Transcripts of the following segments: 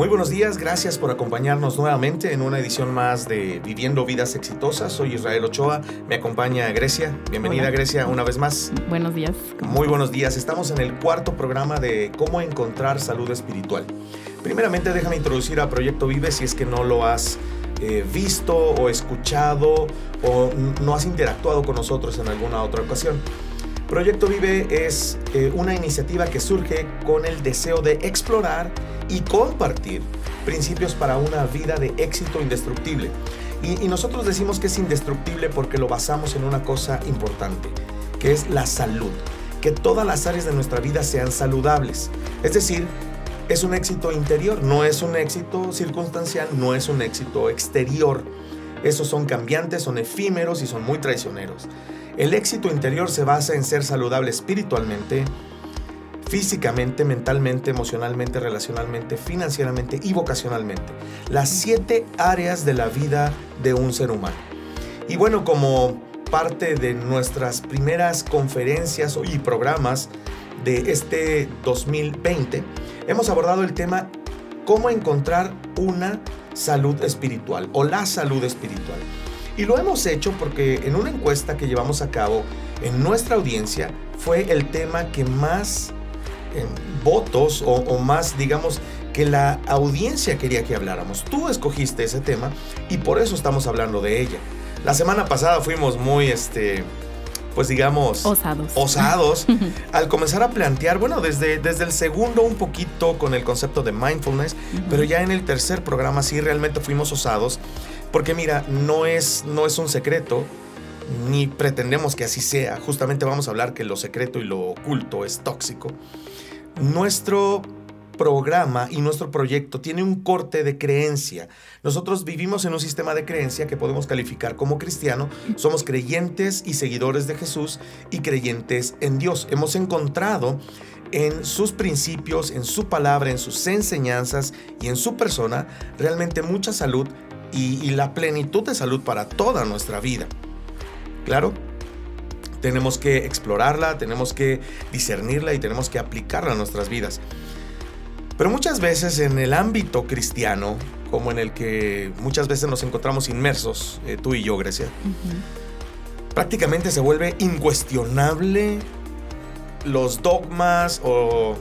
Muy buenos días, gracias por acompañarnos nuevamente en una edición más de Viviendo Vidas Exitosas. Soy Israel Ochoa, me acompaña Grecia. Bienvenida Grecia una vez más. Buenos días. Muy buenos días, estamos en el cuarto programa de cómo encontrar salud espiritual. Primeramente déjame introducir a Proyecto Vive si es que no lo has eh, visto o escuchado o no has interactuado con nosotros en alguna otra ocasión. Proyecto Vive es eh, una iniciativa que surge con el deseo de explorar y compartir principios para una vida de éxito indestructible. Y, nosotros decimos que es indestructible porque lo basamos en una cosa importante, que es la salud. Que todas las áreas de nuestra vida sean saludables. Es decir, es un éxito interior, no es un éxito circunstancial, no es un éxito exterior. Esos son cambiantes, son efímeros y son muy traicioneros. El éxito interior se basa en ser saludable espiritualmente, físicamente, mentalmente, emocionalmente, relacionalmente, financieramente y vocacionalmente. Las siete áreas de la vida de un ser humano. Y bueno, como parte de nuestras primeras conferencias y programas de este 2020, hemos abordado el tema cómo encontrar una salud espiritual o la salud espiritual. Y lo hemos hecho porque en una encuesta que llevamos a cabo en nuestra audiencia fue el tema que más en votos o, o, más, digamos, que la audiencia quería que habláramos. Tú escogiste ese tema y por eso estamos hablando de ella. La semana pasada fuimos muy, este, pues digamos, osados, osados al comenzar a plantear, bueno, desde, desde el segundo un poquito con el concepto de mindfulness, uh -huh. pero ya en el tercer programa sí realmente fuimos osados, porque mira, no es, no es un secreto, ni pretendemos que así sea, justamente vamos a hablar que lo secreto y lo oculto es tóxico. Nuestro programa y nuestro proyecto tiene un corte de creencia. Nosotros vivimos en un sistema de creencia que podemos calificar como cristiano. Somos creyentes y seguidores de Jesús y creyentes en Dios. Hemos encontrado en sus principios, en su palabra, en sus enseñanzas y en su persona realmente mucha salud y, y la plenitud de salud para toda nuestra vida. Claro, tenemos que explorarla, tenemos que discernirla y tenemos que aplicarla a nuestras vidas. Pero muchas veces en el ámbito cristiano, como en el que muchas veces nos encontramos inmersos, eh, tú y yo, Grecia, uh -huh. prácticamente se vuelve incuestionable los dogmas o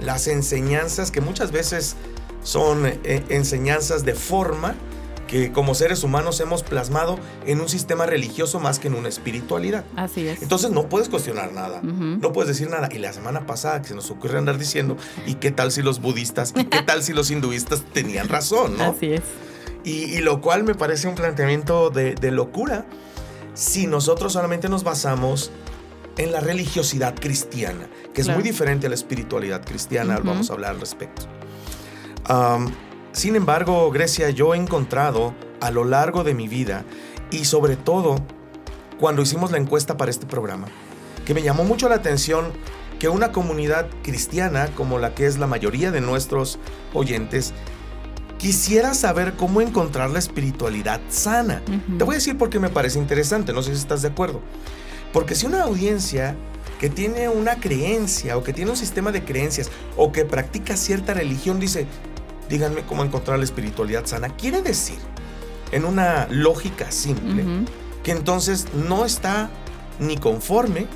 las enseñanzas que muchas veces son eh, enseñanzas de forma que como seres humanos hemos plasmado en un sistema religioso más que en una espiritualidad. Así es. Entonces no puedes cuestionar nada, uh -huh. no puedes decir nada. Y la semana pasada que se nos ocurre andar diciendo, ¿y qué tal si los budistas y qué tal si los hinduistas tenían razón, no? Así es. Y, y lo cual me parece un planteamiento de, de locura si nosotros solamente nos basamos en la religiosidad cristiana, que es claro. muy diferente a la espiritualidad cristiana, uh -huh. vamos a hablar al respecto. Um, sin embargo, Grecia, yo he encontrado a lo largo de mi vida y sobre todo cuando hicimos la encuesta para este programa, que me llamó mucho la atención que una comunidad cristiana como la que es la mayoría de nuestros oyentes quisiera saber cómo encontrar la espiritualidad sana. Uh -huh. Te voy a decir por qué me parece interesante, no sé si estás de acuerdo. Porque si una audiencia que tiene una creencia o que tiene un sistema de creencias o que practica cierta religión dice, díganme cómo encontrar la espiritualidad sana. Quiere decir, en una lógica simple, uh -huh. que entonces no está ni conforme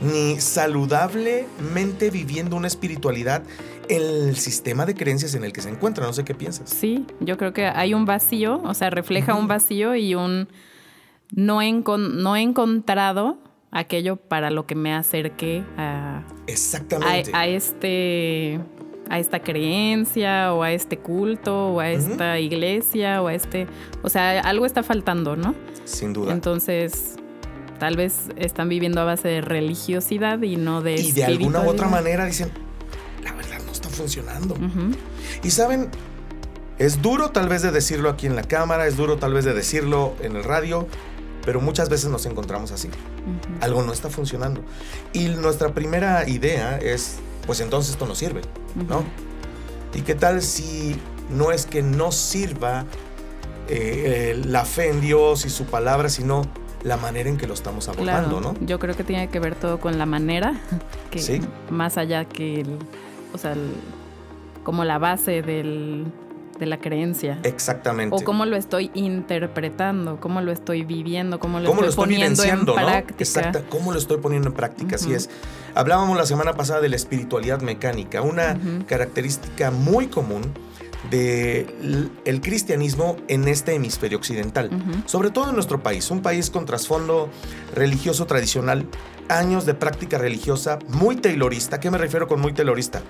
ni saludablemente viviendo una espiritualidad en el sistema de creencias en el que se encuentra. No sé qué piensas. Sí, yo creo que hay un vacío, o sea, refleja un vacío y un no he, no he encontrado aquello para lo que me acerque a, Exactamente. a, a este a esta creencia o a este culto o a esta uh -huh. iglesia o a este, o sea, algo está faltando, ¿no? Sin duda. Entonces, tal vez están viviendo a base de religiosidad y no de Y de alguna u otra manera dicen, la verdad no está funcionando. Uh -huh. Y saben, es duro tal vez de decirlo aquí en la cámara, es duro tal vez de decirlo en el radio, pero muchas veces nos encontramos así. Uh -huh. Algo no está funcionando. Y nuestra primera idea es pues entonces esto no sirve, ¿no? Uh -huh. ¿Y qué tal si no es que no sirva eh, eh, la fe en Dios y su palabra, sino la manera en que lo estamos abordando, claro, ¿no? Yo creo que tiene que ver todo con la manera, que ¿Sí? más allá que el, o sea, el, como la base del, de la creencia. Exactamente. O cómo lo estoy interpretando, cómo lo estoy viviendo, cómo lo, estoy, poniendo en práctica. Exacto, cómo lo estoy poniendo en práctica, así es. Hablábamos la semana pasada de la espiritualidad mecánica, una característica muy común del el cristianismo en este hemisferio occidental, sobre todo en nuestro país, un país con trasfondo religioso tradicional, años de práctica religiosa muy taylorista. ¿Qué me refiero con muy taylorista?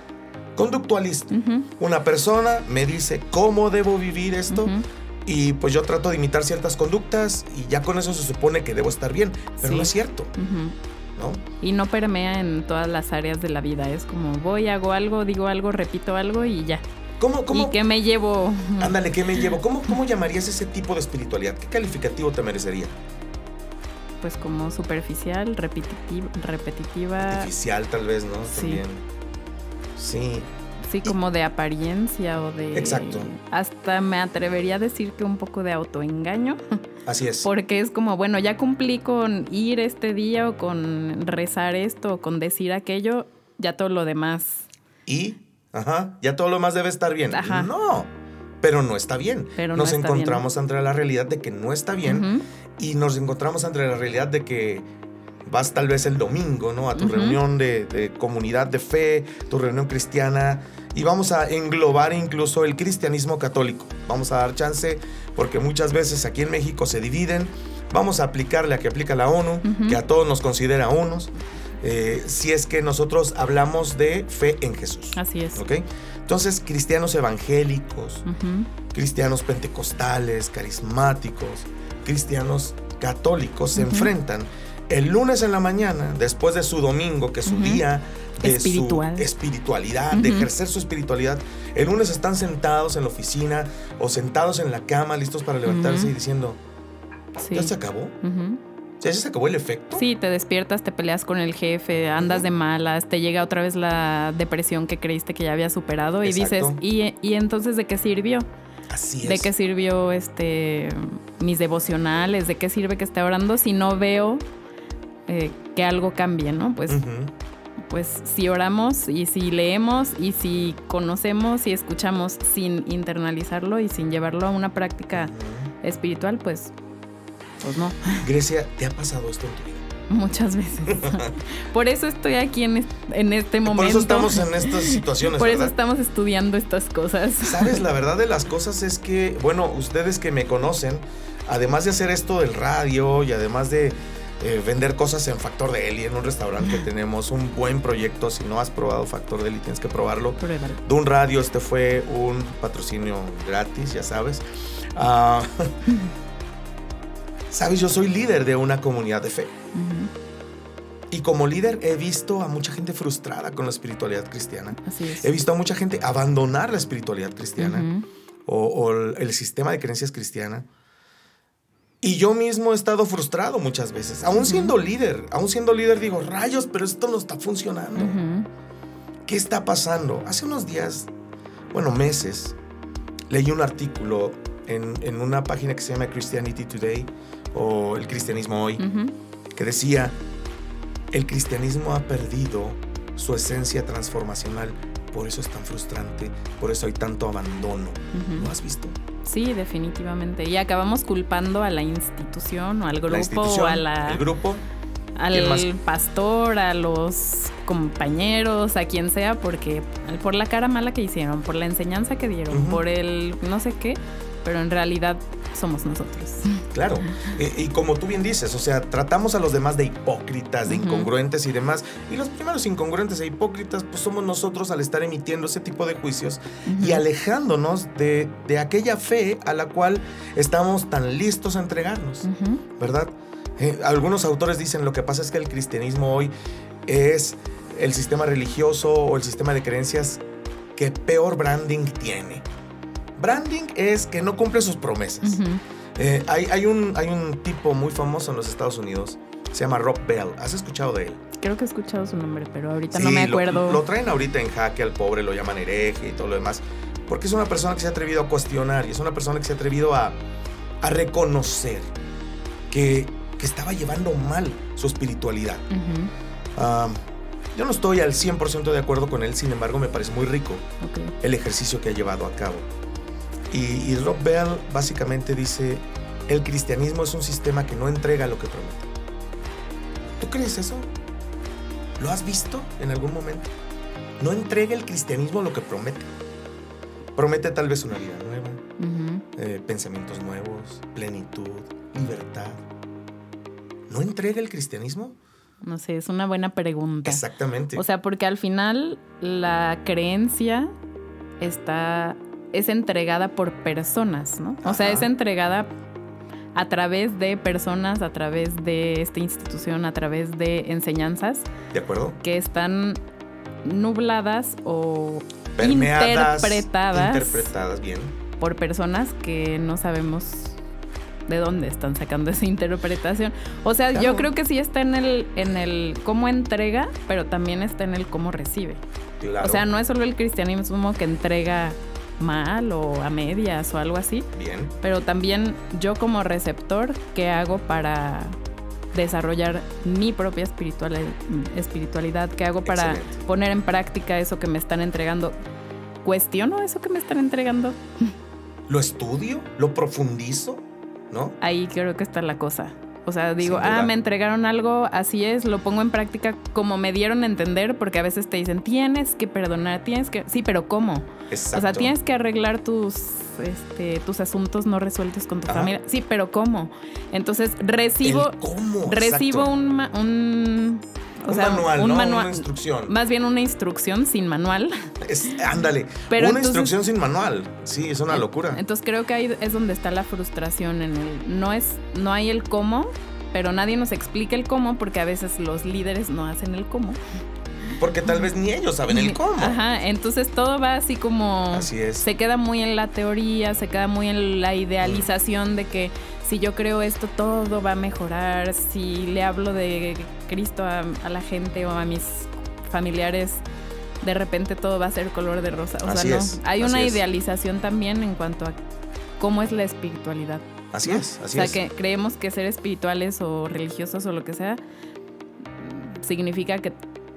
Conductualista. Una persona me dice cómo debo vivir esto. Y pues yo trato de imitar ciertas conductas y ya con eso se supone que debo estar bien, pero no es cierto. ¿no? Y no permea en todas las áreas de la vida. Es como voy, hago algo, digo algo, repito algo y ya. ¿Cómo, cómo? ¿Y qué me llevo? Ándale, ¿qué me llevo? ¿Cómo, ¿Cómo llamarías ese tipo de espiritualidad? ¿Qué calificativo te merecería? Pues como superficial, repetitiva. repetitiva. Tal vez, ¿no? Sí. También. Sí. Sí, como de apariencia o de... Exacto. Hasta me atrevería a decir que un poco de autoengaño. Así es. Porque es como, bueno, ya cumplí con ir este día o con rezar esto o con decir aquello, ya todo lo demás. ¿Y? Ajá, ya todo lo demás debe estar bien. Ajá. No, pero no está bien. Pero nos no está encontramos ante la realidad de que no está bien y nos encontramos ante la realidad de que vas tal vez el domingo, ¿no? A tu reunión de, de comunidad de fe, tu reunión cristiana y vamos a englobar incluso el cristianismo católico. Vamos a dar chance porque muchas veces aquí en México se dividen. Vamos a aplicarle a que aplica la ONU, que a todos nos considera unos. eh, si es que nosotros hablamos de fe en Jesús. Así es. ¿Ok? Entonces, cristianos evangélicos, cristianos pentecostales, carismáticos, cristianos católicos se enfrentan el lunes en la mañana, después de su domingo, que es su día de Espiritual. su espiritualidad, de ejercer su espiritualidad. El lunes están sentados en la oficina o sentados en la cama, listos para levantarse y diciendo, Sí. ¿ya se acabó? ¿Ya se acabó el efecto? Sí, te despiertas, te peleas con el jefe, andas de malas, te llega otra vez la depresión que creíste que ya había superado y Exacto. dices, ¿y, y entonces de qué sirvió? Así es. ¿De qué sirvió este mis devocionales? ¿De qué sirve que esté orando si no veo eh, que algo cambie, no? Pues, pues si oramos y si leemos y si conocemos y escuchamos sin internalizarlo y sin llevarlo a una práctica espiritual, pues, pues no, Grecia, ¿te ha pasado esto en tu vida? muchas veces. Por eso estoy aquí en, en este momento. Por eso estamos en estas situaciones, Por eso estamos estudiando estas cosas. Sabes, la verdad de las cosas es que, bueno, ustedes que me conocen, además de hacer esto del radio y además de eh, vender cosas en Factor Deli, en un restaurante que tenemos, un buen proyecto, si no has probado Factor Deli tienes que probarlo. Pruébalo. De un radio, este fue un patrocinio gratis, ya sabes. Ah, sabes, yo soy líder de una comunidad de fe. Y como líder he visto a mucha gente frustrada con la espiritualidad cristiana. Así es. He visto a mucha gente abandonar la espiritualidad cristiana o, o el, el sistema de creencias cristiana. Y yo mismo he estado frustrado muchas veces, aún siendo líder, aún siendo líder digo, rayos, pero esto no está funcionando. ¿Qué está pasando? Hace unos días, bueno, meses, leí un artículo en, en una página que se llama Christianity Today o El Cristianismo Hoy, que decía, el cristianismo ha perdido su esencia transformacional, por eso es tan frustrante, por eso hay tanto abandono. Ujú. ¿Lo has visto? Sí, definitivamente. Y acabamos culpando a la institución o al grupo o a la, el grupo, al pastor, a los compañeros, a quien sea, porque por la cara mala que hicieron, por la enseñanza que dieron, por el no sé qué, pero en realidad somos nosotros. claro. Y, y como tú bien dices, o sea, tratamos a los demás de hipócritas, de incongruentes y demás. Y los primeros incongruentes e hipócritas, pues somos nosotros al estar emitiendo ese tipo de juicios y alejándonos de, de aquella fe a la cual estamos tan listos a entregarnos. ¿verdad? Eh, algunos autores dicen lo que pasa es que el cristianismo hoy es el sistema religioso o el sistema de creencias que peor branding tiene. Branding es que no cumple sus promesas. Ujú. Eh, hay, hay un, hay un tipo muy famoso en los Estados Unidos, se llama Rob Bell. ¿Has escuchado de él? Creo que he escuchado su nombre, pero ahorita Sí, no me lo- acuerdo. Lo, traen ahorita en jaque al pobre, lo llaman hereje y todo lo demás. Porque es una persona que se ha atrevido a cuestionar y es una persona que se ha atrevido a, a reconocer que, que estaba llevando mal su espiritualidad. Ujú. Ah, Yo no estoy al 100% de acuerdo con él, sin embargo me parece muy rico Ok. el ejercicio que ha llevado a cabo. Y, y Rob Bell básicamente dice, el cristianismo es un sistema que no entrega lo que promete. ¿Tú crees eso? ¿Lo has visto en algún momento? No entrega el cristianismo lo que promete. Promete tal vez una vida nueva, eh, pensamientos nuevos, plenitud, libertad. ¿No entrega el cristianismo? No sé, es una buena pregunta. Exactamente. O sea, porque al final la creencia está es entregada por personas, ¿no? O sea, es entregada a través de personas, a través de esta institución, a través de enseñanzas ¿De acuerdo? que están nubladas o Permeadas, interpretadas interpretadas bien. por personas que no sabemos de dónde están sacando esa interpretación. O sea, Claro. yo creo que sí está en el, en el cómo entrega, pero también está en el cómo recibe. Claro. O sea, no es solo el cristianismo que entrega mal o a medias o algo así, Bien. pero también yo como receptor, ¿qué hago para desarrollar mi propia espiritualidad? espiritualidad? ¿Qué hago para Excelente. poner en práctica eso que me están entregando? ¿Cuestiono eso que me están entregando? ¿Lo estudio? ¿Lo profundizo? ¿No? Ahí creo que está la cosa. O sea, digo, ah, me entregaron algo, así es, lo pongo en práctica como me dieron a entender, porque a veces te dicen, tienes que perdonar, tienes que... Sí, pero ¿cómo? Exacto. O sea, tienes que arreglar tus, este, tus asuntos no resueltos con tu Ajá. familia. Sí, pero ¿cómo? Entonces recibo, cómo. recibo un, o Un sea, manual, un ¿no? manual, Una instrucción. más bien una instrucción sin manual. Es- ándale. Pero una entonces- instrucción sin manual. Sí, es una locura. Entonces creo que ahí es donde está la frustración en el no es no hay el cómo, pero nadie nos explica el cómo porque a veces los líderes no hacen el cómo. Porque tal vez ni ellos saben el cómo. Ajá, entonces todo va así como Así es. se queda muy en la teoría, se queda muy en la idealización de que si yo creo esto todo va a mejorar, si le hablo de Cristo a, a la gente o a mis familiares de repente todo va a ser color de rosa. O Así sea, no. es, Hay una es. idealización también en cuanto a cómo es la espiritualidad. Así ¿no? es, así o sea, es. que creemos que ser espirituales o religiosos o lo que sea significa que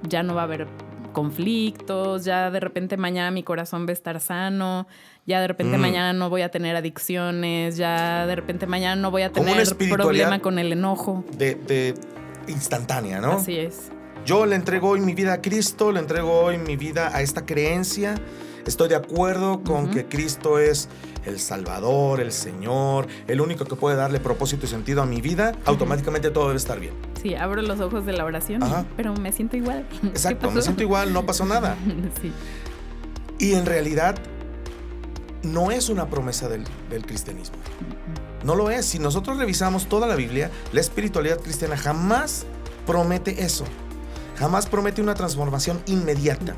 ya no va a haber conflictos, ya de repente mañana mi corazón va a estar sano, ya de repente Mm. mañana no voy a tener adicciones, ya de repente mañana no voy a tener problema con el enojo. De, de instantánea, ¿no? Así es. Yo le entrego hoy mi vida a Cristo, le entrego hoy mi vida a esta creencia. Estoy de acuerdo con que Cristo es el Salvador, el Señor, el único que puede darle propósito y sentido a mi vida. Automáticamente todo debe estar bien. Sí, abro los ojos de la oración, Ajá. pero me siento igual. ¿Qué Exacto, me siento igual, no pasó nada. sí. Y en realidad no es una promesa del, del cristianismo. No lo es. Si nosotros revisamos toda la Biblia, la espiritualidad cristiana jamás promete eso. Jamás promete una transformación inmediata.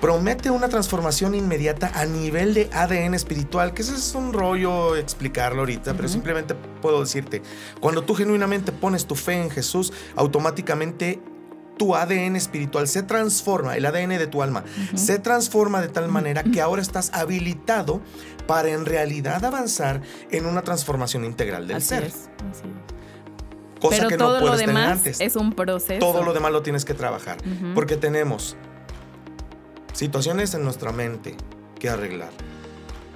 Promete una transformación inmediata a nivel de ADN espiritual, que ese es un rollo explicarlo ahorita, pero simplemente puedo decirte, cuando tú genuinamente pones tu fe en Jesús, automáticamente tu ADN espiritual se transforma, el ADN de tu alma, se transforma de tal manera que ahora estás habilitado para en realidad avanzar en una transformación integral del Así ser. es, así es. Cosa Pero que todo no lo puedes tener demás antes. es un proceso. Todo lo demás lo tienes que trabajar. Porque tenemos situaciones en nuestra mente que arreglar,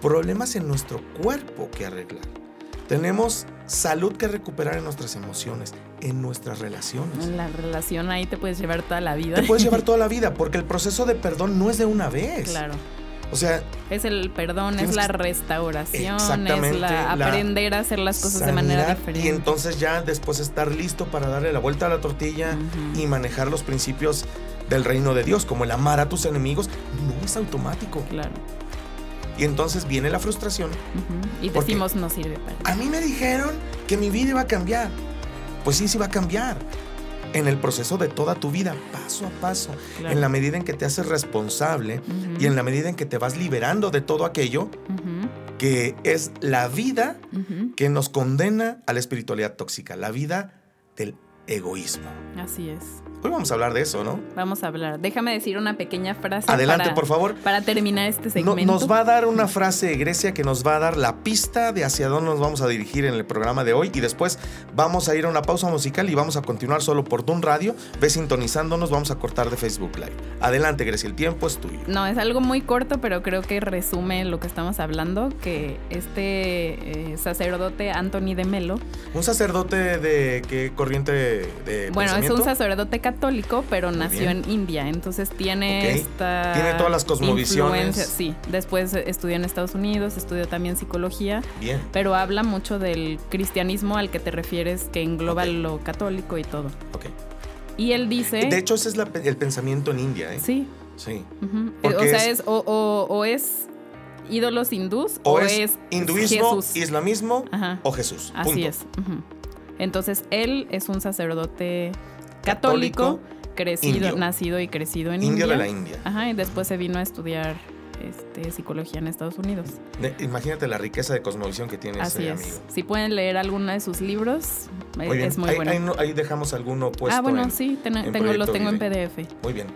problemas en nuestro cuerpo que arreglar. Tenemos salud que recuperar en nuestras emociones, en nuestras relaciones. En la relación ahí te puedes llevar toda la vida. Te puedes llevar toda la vida porque el proceso de perdón no es de una vez. Claro. O sea, Es el perdón, es la restauración, es la la aprender a hacer las cosas de manera diferente. Y entonces ya después estar listo para darle la vuelta a la tortilla y manejar los principios del reino de Dios, como el amar a tus enemigos, no es automático. Claro. Y entonces viene la frustración. Y decimos no sirve para. A mí me dijeron que mi vida iba a cambiar. Pues sí, sí va a cambiar. En el proceso de toda tu vida, paso a paso. Claro. En la medida en que te haces responsable y en la medida en que te vas liberando de todo aquello que es la vida que nos condena a la espiritualidad tóxica, la vida del egoísmo. Así es. Hoy vamos a hablar de eso, ¿no? Vamos a hablar. Déjame decir una pequeña frase. Adelante, para, por favor. Para terminar este No- segmento. nos va a dar una frase de Grecia que nos va a dar la pista de hacia dónde nos vamos a dirigir en el programa de hoy y después vamos a ir a una pausa musical y vamos a continuar solo por Dun Radio. Ve sintonizándonos, vamos a cortar de Facebook Live. Adelante, Grecia, el tiempo es tuyo. No, es algo muy corto, pero creo que resume lo que estamos hablando, que este eh, sacerdote Anthony de Melo, ¿Un sacerdote de qué corriente de bueno, es un sacerdote católico, pero Muy nació bien. en India, entonces tiene esta Tiene todas las cosmovisiones. Sí, después estudió en Estados Unidos, estudió también psicología, Bien, pero habla mucho del cristianismo al que te refieres, que engloba lo católico y todo. ok. Y él dice, De hecho, ese es la- el pensamiento en India, ¿eh? sí, Sí. o sea, es- es, o, o- o es ídolos hindús O, o, es, es, hinduismo, Jesús. islamismo Ajá. o Jesús. Así Punto. es. ujú. Entonces, él es un sacerdote católico, crecido, indio. nacido y crecido en Indio India. de la India. Ajá, y después se vino a estudiar este, psicología en Estados Unidos. De- imagínate la riqueza de cosmovisión que tiene Así ese es. amigo. Si pueden leer alguno de sus libros, eh, Muy es muy ahí, bueno. ahí no- ahí dejamos alguno puesto. ah, bueno, en- sí, ten- en tengo, los en. PDF. Muy bien.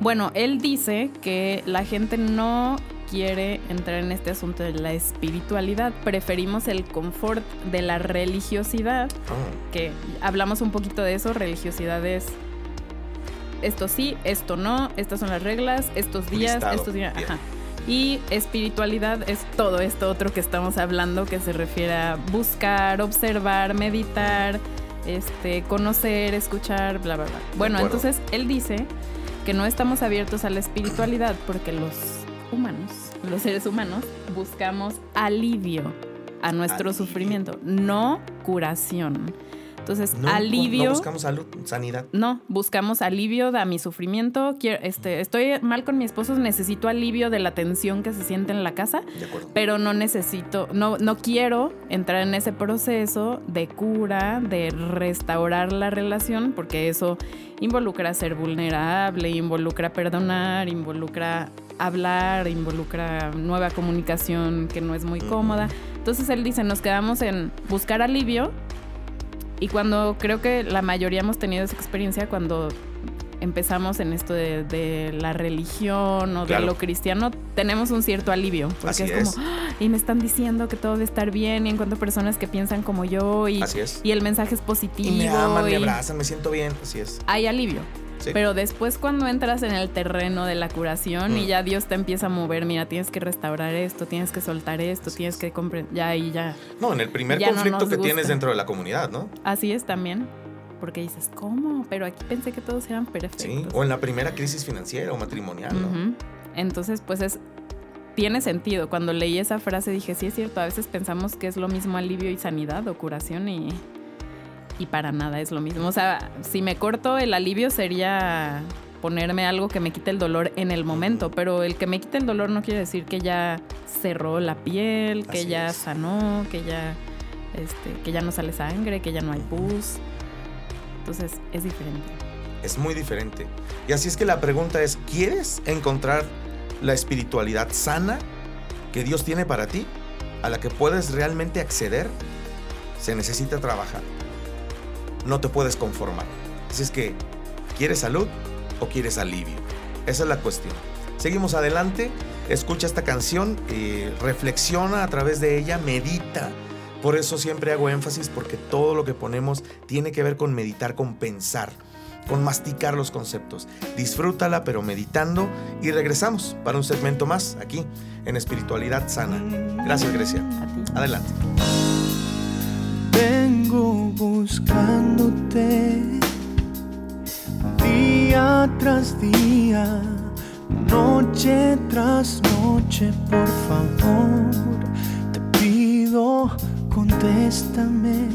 Bueno, él dice que la gente no quiere entrar en este asunto de la espiritualidad. Preferimos el confort de la religiosidad Ah, que hablamos un poquito de eso, religiosidad es esto sí, esto no, estas son las reglas, estos días, Listado, estos días, ajá. Y espiritualidad es todo esto otro que estamos hablando que se refiere a buscar, observar, meditar, este, conocer, escuchar, bla bla bla. Bueno, entonces él dice que no estamos abiertos a la espiritualidad porque los humanos, los seres humanos, buscamos alivio a nuestro Alivio. sufrimiento, no curación. Entonces, no, alivio. No buscamos salud, sanidad. No, buscamos alivio de mi sufrimiento. Quiero, este, estoy mal con mi esposo, necesito alivio de la tensión que se siente en la casa, De acuerdo. pero no necesito, no, no quiero entrar en ese proceso de cura, de restaurar la relación, porque eso involucra ser vulnerable, involucra perdonar, involucra hablar, involucra nueva comunicación que no es muy cómoda. Entonces él dice, nos quedamos en buscar alivio y cuando creo que la mayoría hemos tenido esa experiencia cuando empezamos en esto de, de la religión o Claro. de lo cristiano, tenemos un cierto alivio. Porque Así es, es. como, "Ah, y me están diciendo que todo debe estar bien y encuentro personas que piensan como yo y, Así es. y el mensaje es positivo. Y me aman, me y abrazan, me siento bien. Así es. hay alivio. Sí. Pero después cuando entras en el terreno de la curación y Mm. ya Dios te empieza a mover, mira, tienes que restaurar esto, tienes que soltar esto, tienes es. que comprender, ya ahí ya. no, en el primer ya conflicto que tienes dentro de la comunidad, ¿no? Así es también, porque dices, ¿cómo? Pero aquí pensé que todos eran perfectos. Sí. O en la primera crisis financiera o matrimonial, ¿no? Entonces, pues es tiene sentido. Cuando leí esa frase dije, sí es cierto, a veces pensamos que es lo mismo alivio y sanidad o curación y y para nada es lo mismo. O sea, si me corto el alivio sería ponerme algo que me quite el dolor en el momento, pero el que me quite el dolor no quiere decir que ya cerró la piel, que Así ya es. sanó, que ya este, que ya no sale sangre, que ya no hay pus. Entonces, es diferente. Es muy diferente. Y así es que la pregunta es, ¿quieres encontrar la espiritualidad sana que Dios tiene para ti? ¿A la que puedes realmente acceder? Se necesita trabajar. No te puedes conformar. Así es que, ¿quieres salud o quieres alivio? Esa es la cuestión. Seguimos adelante, escucha esta canción, eh, reflexiona a través de ella, medita. Por eso siempre hago énfasis porque todo lo que ponemos tiene que ver con meditar, con pensar, con masticar los conceptos. Disfrútala pero meditando y regresamos para un segmento más aquí en Espiritualidad Sana. Gracias Grecia. Adelante. Buscándote día tras día, noche tras noche, por favor, te pido, contéstame.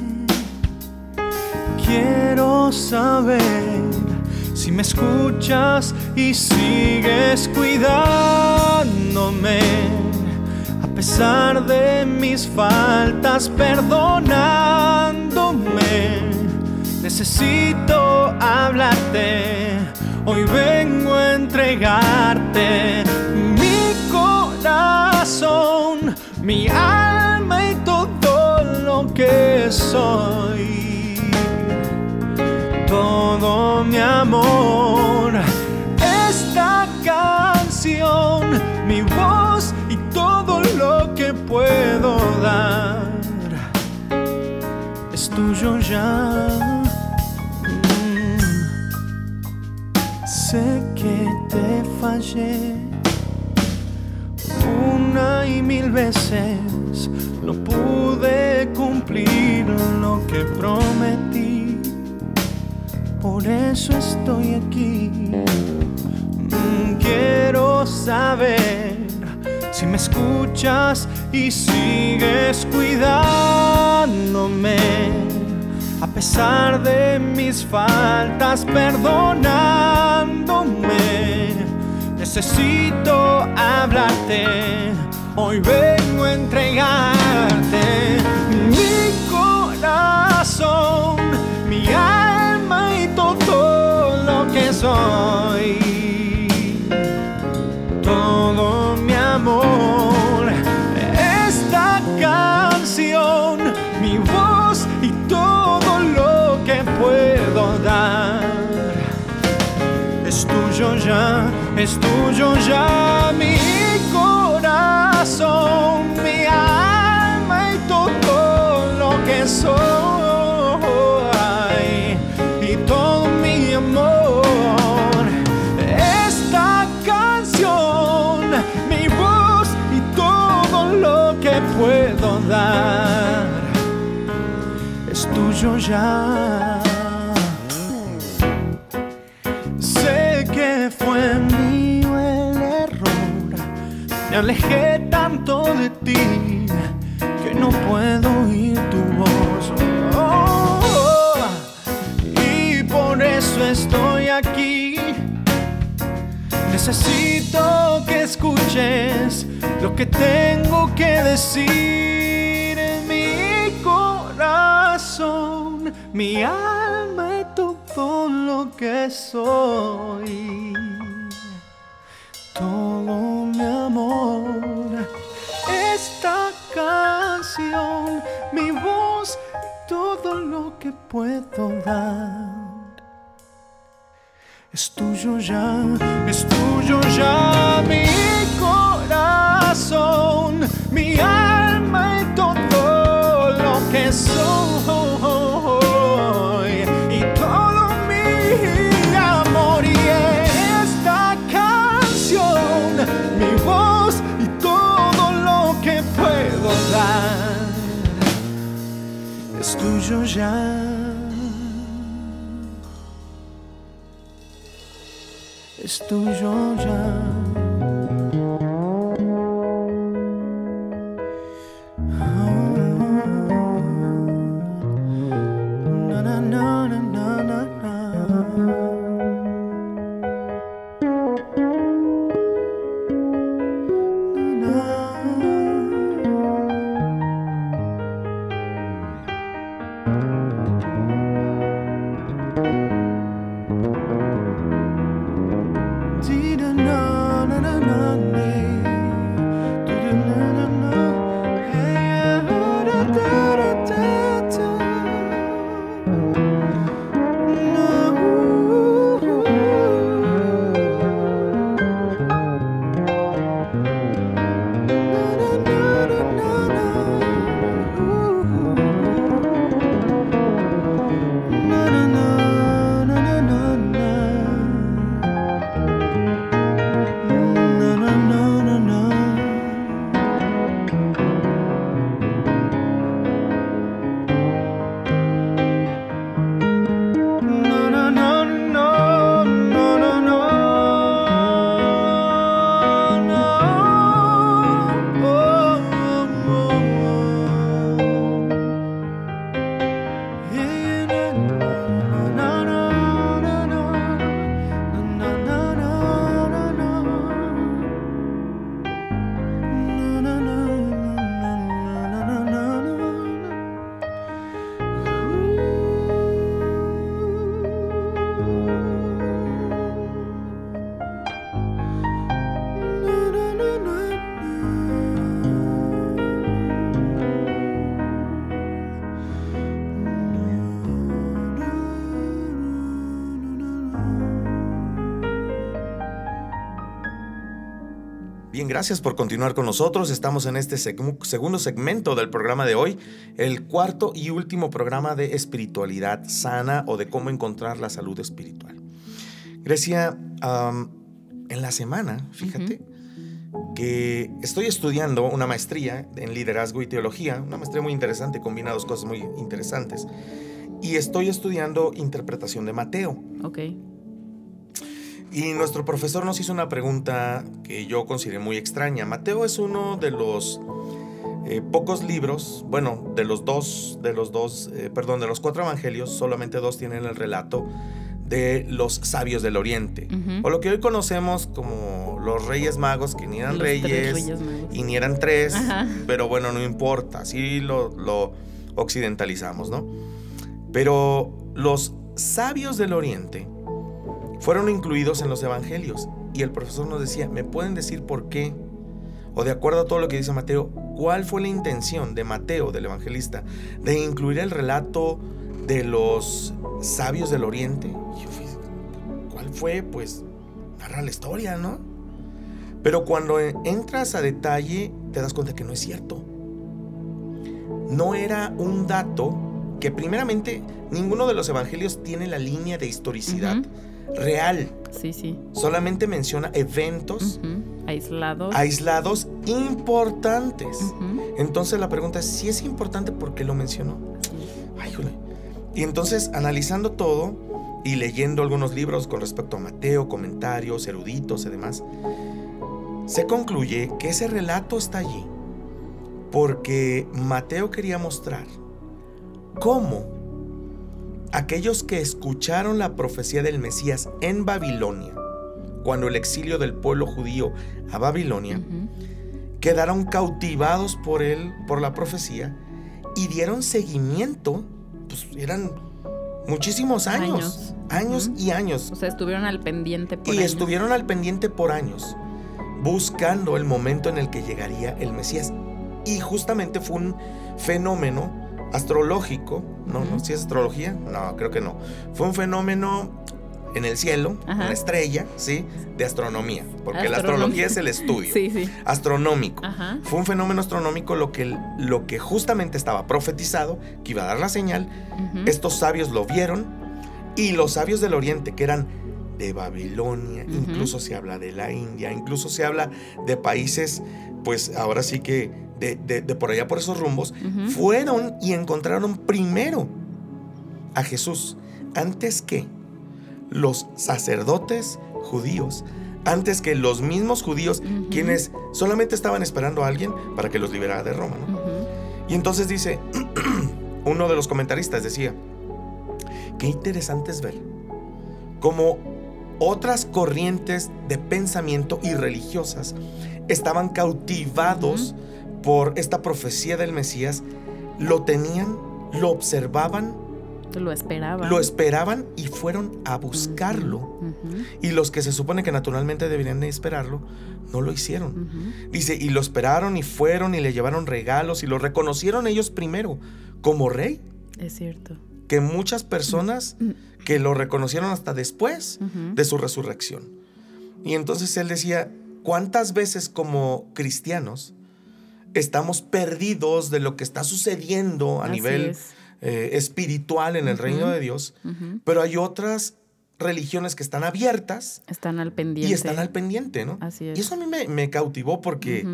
Quiero saber si me escuchas y sigues cuidándome. A pesar de mis faltas, perdonándome. Necesito hablarte. Hoy vengo a entregarte mi corazón, mi alma y todo lo que soy. Todo mi amor. Esta canción, mi voz puedo dar es tuyo ya. Sé que te fallé una y mil veces, no pude cumplir lo que prometí. Por eso estoy aquí. Mm, Quiero saber si me escuchas y sigues cuidándome. A pesar de mis faltas, perdonándome. Necesito hablarte. Hoy vengo a es tuyo ya mi corazón, mi alma y todo lo que soy. Y todo mi amor. Esta canción, mi voz y todo lo que puedo dar es tuyo ya. Alejé tanto de ti que no puedo oír tu voz. Oh, y por eso estoy aquí. Necesito que escuches lo que tengo que decir en mi corazón, mi alma y todo lo que soy. Todo esta canción, mi voz todo lo que puedo dar. Es tuyo ya, es tuyo ya mi corazón, mi alma es tuyo ya. es tuyo gracias por continuar con nosotros. Estamos en este segundo segmento del programa de hoy, el cuarto y último programa de espiritualidad sana o de cómo encontrar la salud espiritual. Grecia, en la semana, fíjate, que estoy estudiando una maestría en liderazgo y teología, una maestría muy interesante, combina dos cosas muy interesantes. Y estoy estudiando interpretación de Mateo. Ok. Y nuestro profesor nos hizo una pregunta que yo consideré muy extraña. Mateo es uno de los eh, pocos libros, bueno, de los dos, de los dos, eh, perdón, de los cuatro evangelios, solamente dos tienen el relato de los sabios del Oriente, o lo que hoy conocemos como los Reyes Magos, que ni eran reyes, y ni eran tres, pero bueno, no importa, así lo, lo occidentalizamos, ¿no? Pero los sabios del Oriente fueron incluidos en los evangelios. Y el profesor nos decía, ¿me pueden decir por qué? O de acuerdo a todo lo que dice Mateo, ¿cuál fue la intención de Mateo, del evangelista, de incluir el relato de los sabios del oriente? ¿Cuál fue? Pues narra la historia, ¿no? Pero cuando entras a detalle, te das cuenta que no es cierto. No era un dato que primeramente ninguno de los evangelios tiene la línea de historicidad real. Sí, sí. Solamente menciona eventos aislados. Aislados importantes. Entonces la pregunta es, si es importante, ¿por qué lo mencionó? Ay, Y entonces, analizando todo y leyendo algunos libros con respecto a Mateo, comentarios, eruditos y demás, se concluye que ese relato está allí porque Mateo quería mostrar cómo aquellos que escucharon la profecía del Mesías en Babilonia, cuando el exilio del pueblo judío a Babilonia, quedaron cautivados por él, por la profecía, y dieron seguimiento, pues eran muchísimos años, años, y años. O sea, estuvieron al pendiente por Y estuvieron al pendiente por años, buscando el momento en el que llegaría el Mesías. Y justamente fue un fenómeno astrológico, no, no, si es astrología, no, creo que no. Fue un fenómeno en el cielo, una estrella, ¿sí? De astronomía, porque la astrología es el estudio sí, sí. astronómico. Fue un fenómeno astronómico lo que, lo que justamente estaba profetizado, que iba a dar la señal. Estos sabios lo vieron y los sabios del oriente, que eran de Babilonia, incluso se habla de la India, incluso se habla de países, pues ahora sí que de, por allá, por esos rumbos, fueron y encontraron primero a Jesús. Antes que los sacerdotes judíos, antes que los mismos judíos, quienes solamente estaban esperando a alguien para que los liberara de Roma. Y entonces dice, uno de los comentaristas decía, qué interesante es ver cómo otras corrientes de pensamiento y religiosas estaban cautivados por esta profecía del Mesías, lo tenían, lo observaban, lo esperaban. Lo esperaban y fueron a buscarlo. Y los que se supone que naturalmente deberían de esperarlo, no lo hicieron. Dice, y lo esperaron y fueron y le llevaron regalos y lo reconocieron ellos primero como rey. Es cierto. Que muchas personas que lo reconocieron hasta después de su resurrección. Y entonces él decía, ¿cuántas veces como cristianos estamos perdidos de lo que está sucediendo a nivel eh, espiritual en el reino de Dios, pero hay otras religiones que están abiertas. Están al pendiente. Y están al pendiente, ¿no? Así es. Y eso a mí me, cautivó porque,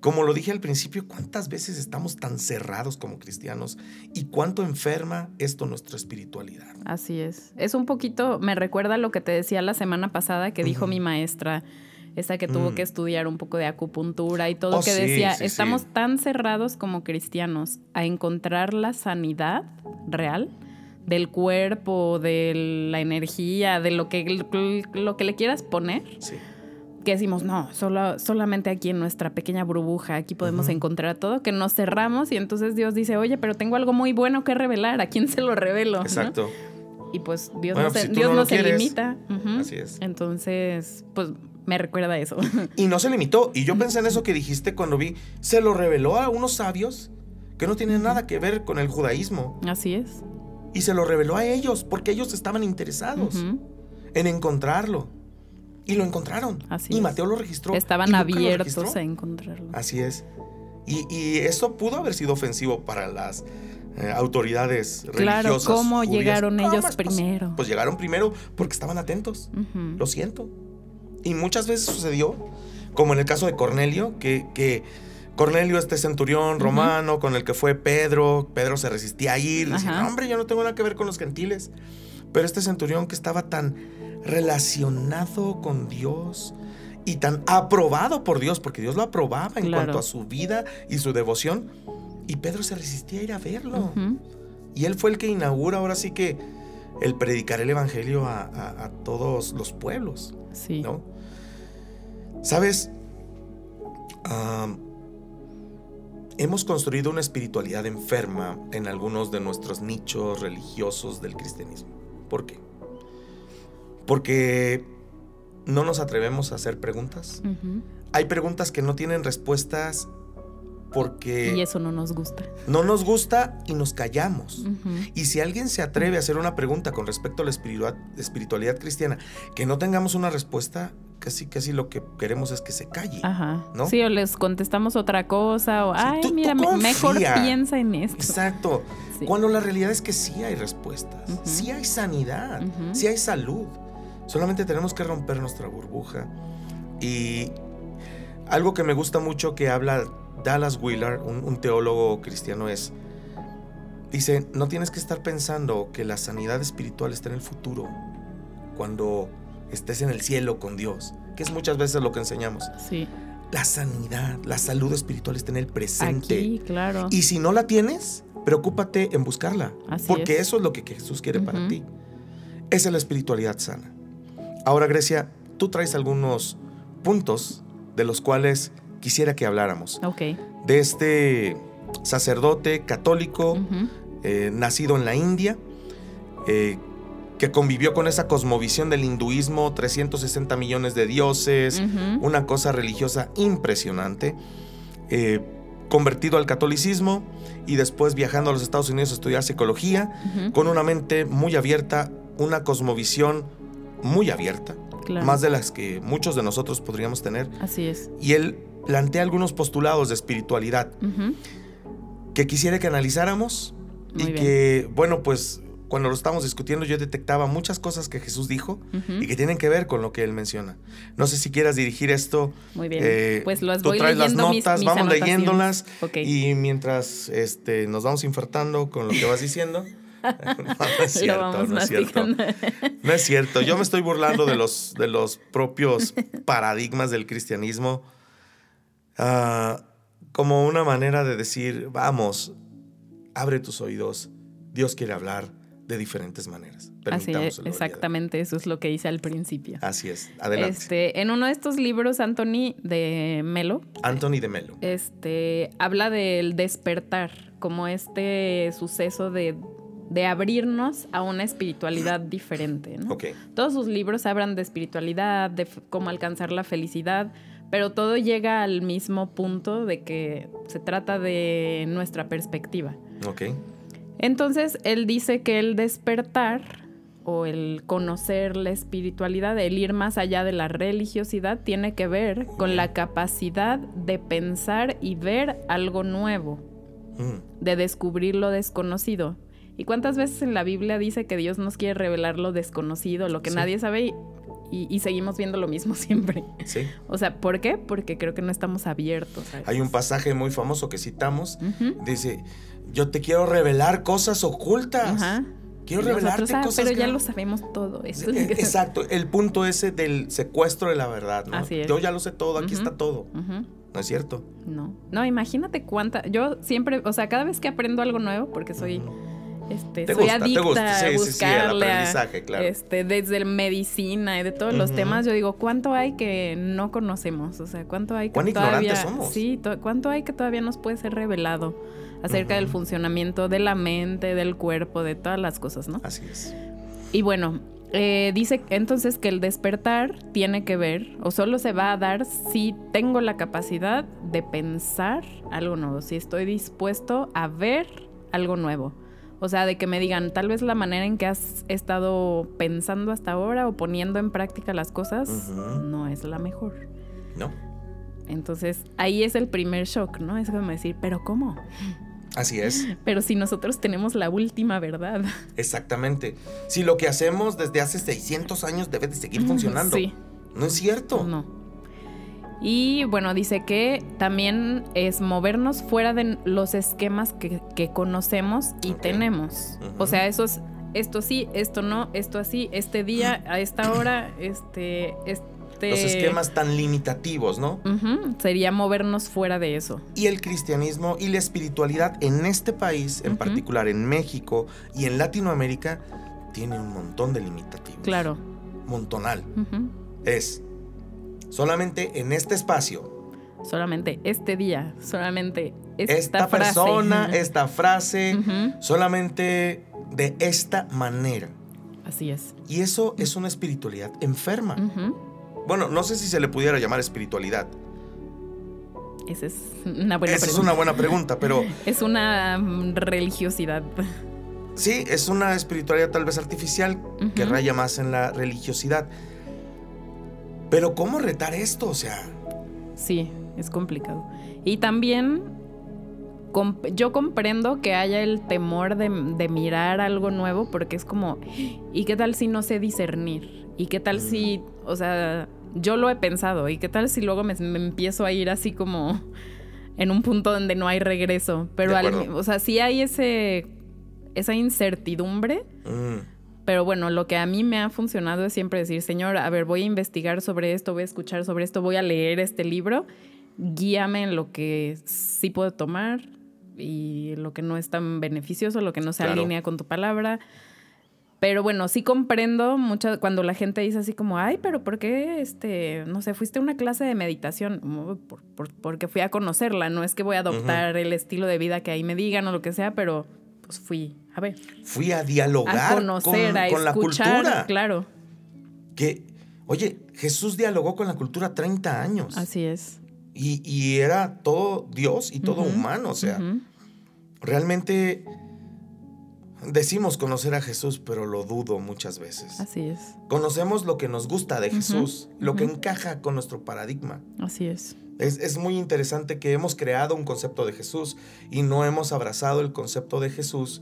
como lo dije al principio, ¿cuántas veces estamos tan cerrados como cristianos? ¿Y cuánto enferma esto nuestra espiritualidad? Así es. Es un poquito, me recuerda lo que te decía la semana pasada que dijo mi maestra esa que tuvo que mm. estudiar un poco de acupuntura y todo, oh, que decía, estamos tan cerrados como cristianos a encontrar la sanidad real del cuerpo, de la energía, de lo que, lo que le quieras poner. Que decimos, no, solo, solamente aquí en nuestra pequeña burbuja, aquí podemos encontrar todo, que nos cerramos y entonces Dios dice, oye, pero tengo algo muy bueno que revelar, ¿a quién se lo revelo? Exacto. Y pues Dios se, Dios no, se limita. Así es. Entonces, pues me recuerda a eso. Y no se limitó. Y yo pensé en eso que dijiste cuando vi, se lo reveló a unos sabios que no tienen nada que ver con el judaísmo. Así es. Y se lo reveló a ellos porque ellos estaban interesados en encontrarlo. Y lo encontraron. Así y es. Mateo lo registró. Estaban abiertos registró. a encontrarlo. Así es. Y, y eso pudo haber sido ofensivo para las eh, autoridades Claro, religiosas. ¿cómo judías. llegaron ¿Cómo ellos es posible? primero? Pues llegaron primero porque estaban atentos. Lo siento. Y muchas veces sucedió, como en el caso de Cornelio, que, que Cornelio, este centurión romano con el que fue Pedro, Pedro se resistía a ir, decía. "No, hombre, yo no tengo nada que ver con los gentiles. Pero este centurión que estaba tan relacionado con Dios y tan aprobado por Dios, porque Dios lo aprobaba en Claro. cuanto a su vida y su devoción, y Pedro se resistía a ir a verlo. Y él fue el que inaugura ahora sí que el predicar el evangelio a, a- a todos los pueblos, Sí. ¿no? Sabes, hemos construido una espiritualidad enferma en algunos de nuestros nichos religiosos del cristianismo. ¿Por qué? Porque no nos atrevemos a hacer preguntas. Hay preguntas que no tienen respuestas porque Y eso no nos gusta. no nos gusta y nos callamos. Y si alguien se atreve a hacer una pregunta con respecto a la espiritua- espiritualidad cristiana, que no tengamos una respuesta, casi casi lo que queremos es que se calle. Ajá. ¿No? Sí, o les contestamos otra cosa, o, Sí, ay, tú- mira, me- mejor confía". piensa en esto. Exacto. Sí. Cuando la realidad es que sí hay respuestas, sí hay sanidad, sí hay salud. Solamente tenemos que romper nuestra burbuja. Y algo que me gusta mucho que habla Dallas Willard, un, un teólogo cristiano, es, dice, no tienes que estar pensando que la sanidad espiritual está en el futuro, cuando estés en el cielo con Dios, que es muchas veces lo que enseñamos. Sí. La sanidad, la salud espiritual está en el presente. Aquí, claro. Y si no la tienes, preocúpate en buscarla. Así porque es. eso es lo que Jesús quiere para ti. Esa es la espiritualidad sana. Ahora, Grecia, tú traes algunos puntos de los cuales quisiera que habláramos. Ok. De este sacerdote católico eh, nacido en la India, eh, que convivió con esa cosmovisión del hinduismo, 360 millones de dioses, una cosa religiosa impresionante, eh, convertido al catolicismo y después viajando a los Estados Unidos a estudiar psicología, con una mente muy abierta, una cosmovisión muy abierta, Claro. más de las que muchos de nosotros podríamos tener, Así es. y él plantea algunos postulados de espiritualidad que quisiera que analizáramos Muy y bien. que, bueno, pues cuando lo estamos discutiendo yo detectaba muchas cosas que Jesús dijo y que tienen que ver con lo que él menciona. No sé si quieras dirigir esto Muy bien. eh, pues las tú voy traes las leyendo notas, mis vamos leyéndolas Ok. y mientras este, nos vamos infartando con lo que vas diciendo. no, no es cierto, no es cierto. No es cierto. Yo me estoy burlando de los, de los propios paradigmas del cristianismo ah, como una manera de decir, vamos, abre tus oídos. Dios quiere hablar de diferentes maneras. Así es, exactamente, eso es lo que hice al principio. Así es. Adelante. Este, en uno de estos libros, Anthony de Melo, Anthony de Melo. este, habla del despertar, como este suceso de, de abrirnos a una espiritualidad diferente. Todos sus libros hablan de espiritualidad, de cómo alcanzar la felicidad, pero todo llega al mismo punto de que se trata de nuestra perspectiva. Ok. Entonces, él dice que el despertar o el conocer la espiritualidad, el ir más allá de la religiosidad, tiene que ver con la capacidad de pensar y ver algo nuevo, Mm, de descubrir lo desconocido. ¿Y cuántas veces en la Biblia dice que Dios nos quiere revelar lo desconocido, lo que Sí. nadie sabe y, y- seguimos viendo lo mismo siempre? Sí. O sea, ¿por qué? Porque creo que no estamos abiertos. a Hay un pasaje muy famoso que citamos. Dice, yo te quiero revelar cosas ocultas. Ajá. Quiero Y nosotros, revelarte "Ah, cosas Pero ya que- lo sabemos todo. Eso Eh, Exacto, el punto ese del secuestro de la verdad, ¿no? Así es. Yo ya lo sé todo, aquí está todo. Ujú. ¿No es cierto? No, no, imagínate cuánta. Yo siempre, o sea, cada vez que aprendo algo nuevo, porque soy. Este, Te soy gusta, te adicta gusta, sí, a sí, sí, el buscarle, claro. este, desde medicina y de todos los temas, yo digo, ¿cuánto hay que no conocemos? O sea, ¿cuánto hay que ¿Cuán todavía, somos? sí, to- cuánto hay que todavía nos puede ser revelado acerca del funcionamiento de la mente, del cuerpo, de todas las cosas, ¿no? Así es. Y bueno, eh, dice entonces que el despertar tiene que ver, o solo se va a dar si tengo la capacidad de pensar algo nuevo, si estoy dispuesto a ver algo nuevo. O sea, de que me digan, tal vez la manera en que has estado pensando hasta ahora o poniendo en práctica las cosas no es la mejor. No. Entonces, ahí es el primer shock, ¿no? Es como decir, pero ¿cómo? Así es. Pero si nosotros tenemos la última verdad. Exactamente. Si lo que hacemos desde hace 600 años debe de seguir funcionando. Sí. No es cierto. No. Y bueno, dice que también es movernos fuera de los esquemas que, que conocemos y tenemos. O sea, eso es esto sí, esto no, esto así, este día, a esta hora, este, este. Los esquemas tan limitativos, ¿no? Sería movernos fuera de eso. Y el cristianismo y la espiritualidad en este país, en particular en México y en Latinoamérica, tiene un montón de limitativos. Claro. Montonal. Es solamente en este espacio, Solamente este día, solamente esta, esta, frase. persona, esta frase, solamente de esta manera. Así es. Y eso es una espiritualidad enferma. Bueno, no sé si se le pudiera llamar espiritualidad. Esa es una buena Esa es pregunta. una buena pregunta, pero Es una mm, religiosidad. sí, es una espiritualidad tal vez artificial que raya más en la religiosidad. Pero ¿cómo retar esto? O sea, Sí, es complicado. Y también comp- yo comprendo que haya el temor de, de mirar algo nuevo porque es como, ¿y qué tal si no sé discernir? ¿Y qué tal si, o sea, yo lo he pensado, ¿y qué tal si luego me, me empiezo a ir así como en un punto donde no hay regreso? Pero, al- o sea, sí hay ese, esa incertidumbre. mm, Pero bueno, lo que a mí me ha funcionado es siempre decir, Señor, a ver, voy a investigar sobre esto, voy a escuchar sobre esto, voy a leer este libro, guíame en lo que sí puedo tomar y lo que no es tan beneficioso, lo que no se Claro. alinea con tu palabra. Pero bueno, sí comprendo mucho cuando la gente dice así como, ay, pero ¿por qué, este, no sé, fuiste a una clase de meditación? "Oh, por- por- porque fui a conocerla, no es que voy a adoptar el estilo de vida que ahí me digan o lo que sea, pero pues fui a ver fui a dialogar a conocer, con, a con la cultura. claro, Que, oye, Jesús dialogó con la cultura 30 años. así es. Y, y era todo Dios y todo humano. O sea, realmente decimos conocer a Jesús, pero lo dudo muchas veces. Así es, Conocemos lo que nos gusta de Jesús, lo que encaja con nuestro paradigma. así es. Es, es muy interesante que hemos creado un concepto de Jesús y no hemos abrazado el concepto de Jesús